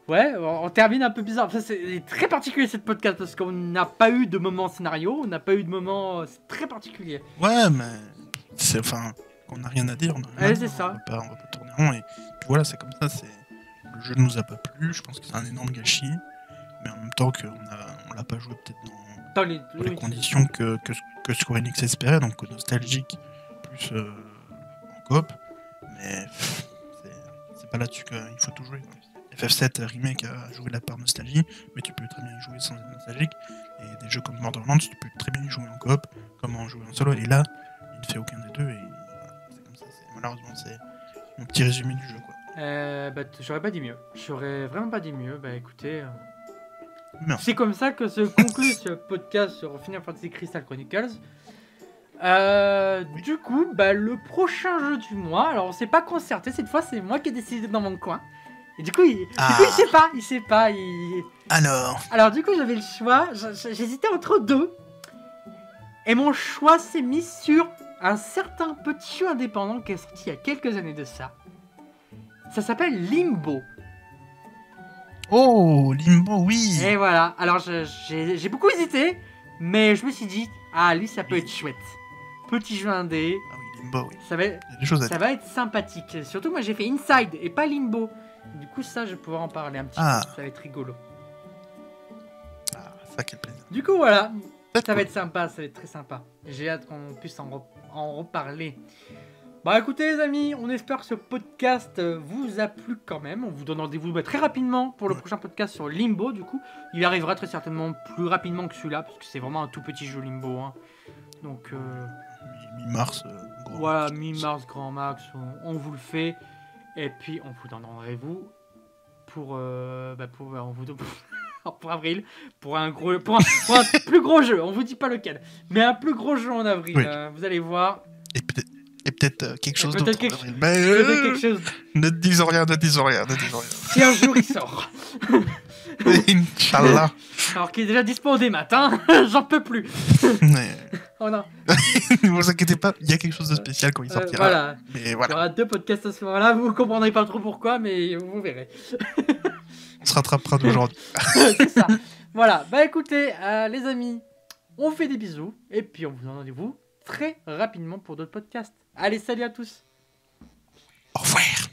Ouais, on termine un peu bizarre. Enfin, c'est très particulier cette podcast parce qu'on n'a pas eu de moment scénario, on n'a pas eu de moment. C'est très particulier. Ouais, mais c'est enfin, on n'a rien à dire. on a rien à Ouais, dire, c'est ça. On va, pas, on va pas et puis voilà, c'est comme ça. C'est le jeu nous a pas plu. Je pense que c'est un énorme gâchis, mais en même temps qu'on on l'a pas joué peut-être dans, Dans les, dans les oui. conditions que, que, que Square Enix espérait, donc nostalgique plus euh, en coop. Mais c'est- pas là-dessus qu'il faut tout jouer. quoi. FF7 Remake a joué la part nostalgie, mais tu peux très bien y jouer sans être nostalgique. Et des jeux comme Borderlands, tu peux très bien y jouer en coop, comme en jouer en solo. Et là, il ne fait aucun des deux. Et voilà, c'est comme ça. Malheureusement, c'est mon petit résumé du jeu. Quoi. Euh, bah, j'aurais pas dit mieux. J'aurais vraiment pas dit mieux. Bah écoutez. euh. C'est comme ça que se conclut ce podcast sur Final Fantasy Crystal Chronicles. Euh, Du coup, bah, le prochain jeu du mois, alors on s'est pas concerté, cette fois c'est moi qui ai décidé dans mon coin. Et du coup, il, du Ah. coup, il sait pas, il sait pas. il- Alors, Alors du coup, j'avais le choix, j'hésitais entre deux. Et mon choix s'est mis sur un certain petit jeu indépendant qui est sorti il y a quelques années de ça. Ça s'appelle Limbo. oh, Limbo, oui Et voilà, alors j'ai beaucoup hésité, mais je me suis dit, ah lui ça peut être chouette. Petit jeu indé, Ah oui, Limbo, oui. ça va, ça être sympathique. Surtout moi j'ai fait Inside et pas Limbo. Du coup ça je vais pouvoir en parler un petit Ah. peu, ça va être rigolo. Ah, ça, quel plaisir. Du coup voilà, ça va être sympa, ça va être très sympa. J'ai hâte qu'on puisse en, re- en reparler. Bah écoutez les amis, on espère que ce podcast euh, vous a plu quand même. On vous donne rendez-vous bah, très rapidement pour le prochain podcast sur Limbo du coup. Il arrivera très certainement plus rapidement que celui-là parce que c'est vraiment un tout petit jeu Limbo. hein. Donc euh, Mi- Mi-mars, euh, voilà, mi-mars grand max, on, on vous le fait. Et puis on vous donne rendez-vous pour, euh, bah, pour, on vous pour avril, pour un gros, pour un, pour un plus gros jeu. On vous dit pas lequel, mais un plus gros jeu en avril. Oui. euh, vous allez voir. Et peut-être euh, quelque chose d'autre. quelque- Avril. Mais, Peut-être euh, quelque chose. Ne disons rien, ne disons rien, ne disons Si un jour il sort, rien. Inch'Allah. alors qu'il est déjà dispo au des matins, j'en peux plus. Mais, Oh non. ne vous inquiétez pas, il y a quelque chose de spécial quand il Euh, sortira. voilà. Mais Il y aura deux podcasts à ce moment-là. Vous comprendrez pas trop pourquoi, mais vous verrez. On se rattrapera d'aujourd'hui. c'est ça. Voilà, bah écoutez, euh, les amis, on vous fait des bisous et puis on vous donne rendez-vous très rapidement pour d'autres podcasts. Allez, salut à tous. Au revoir.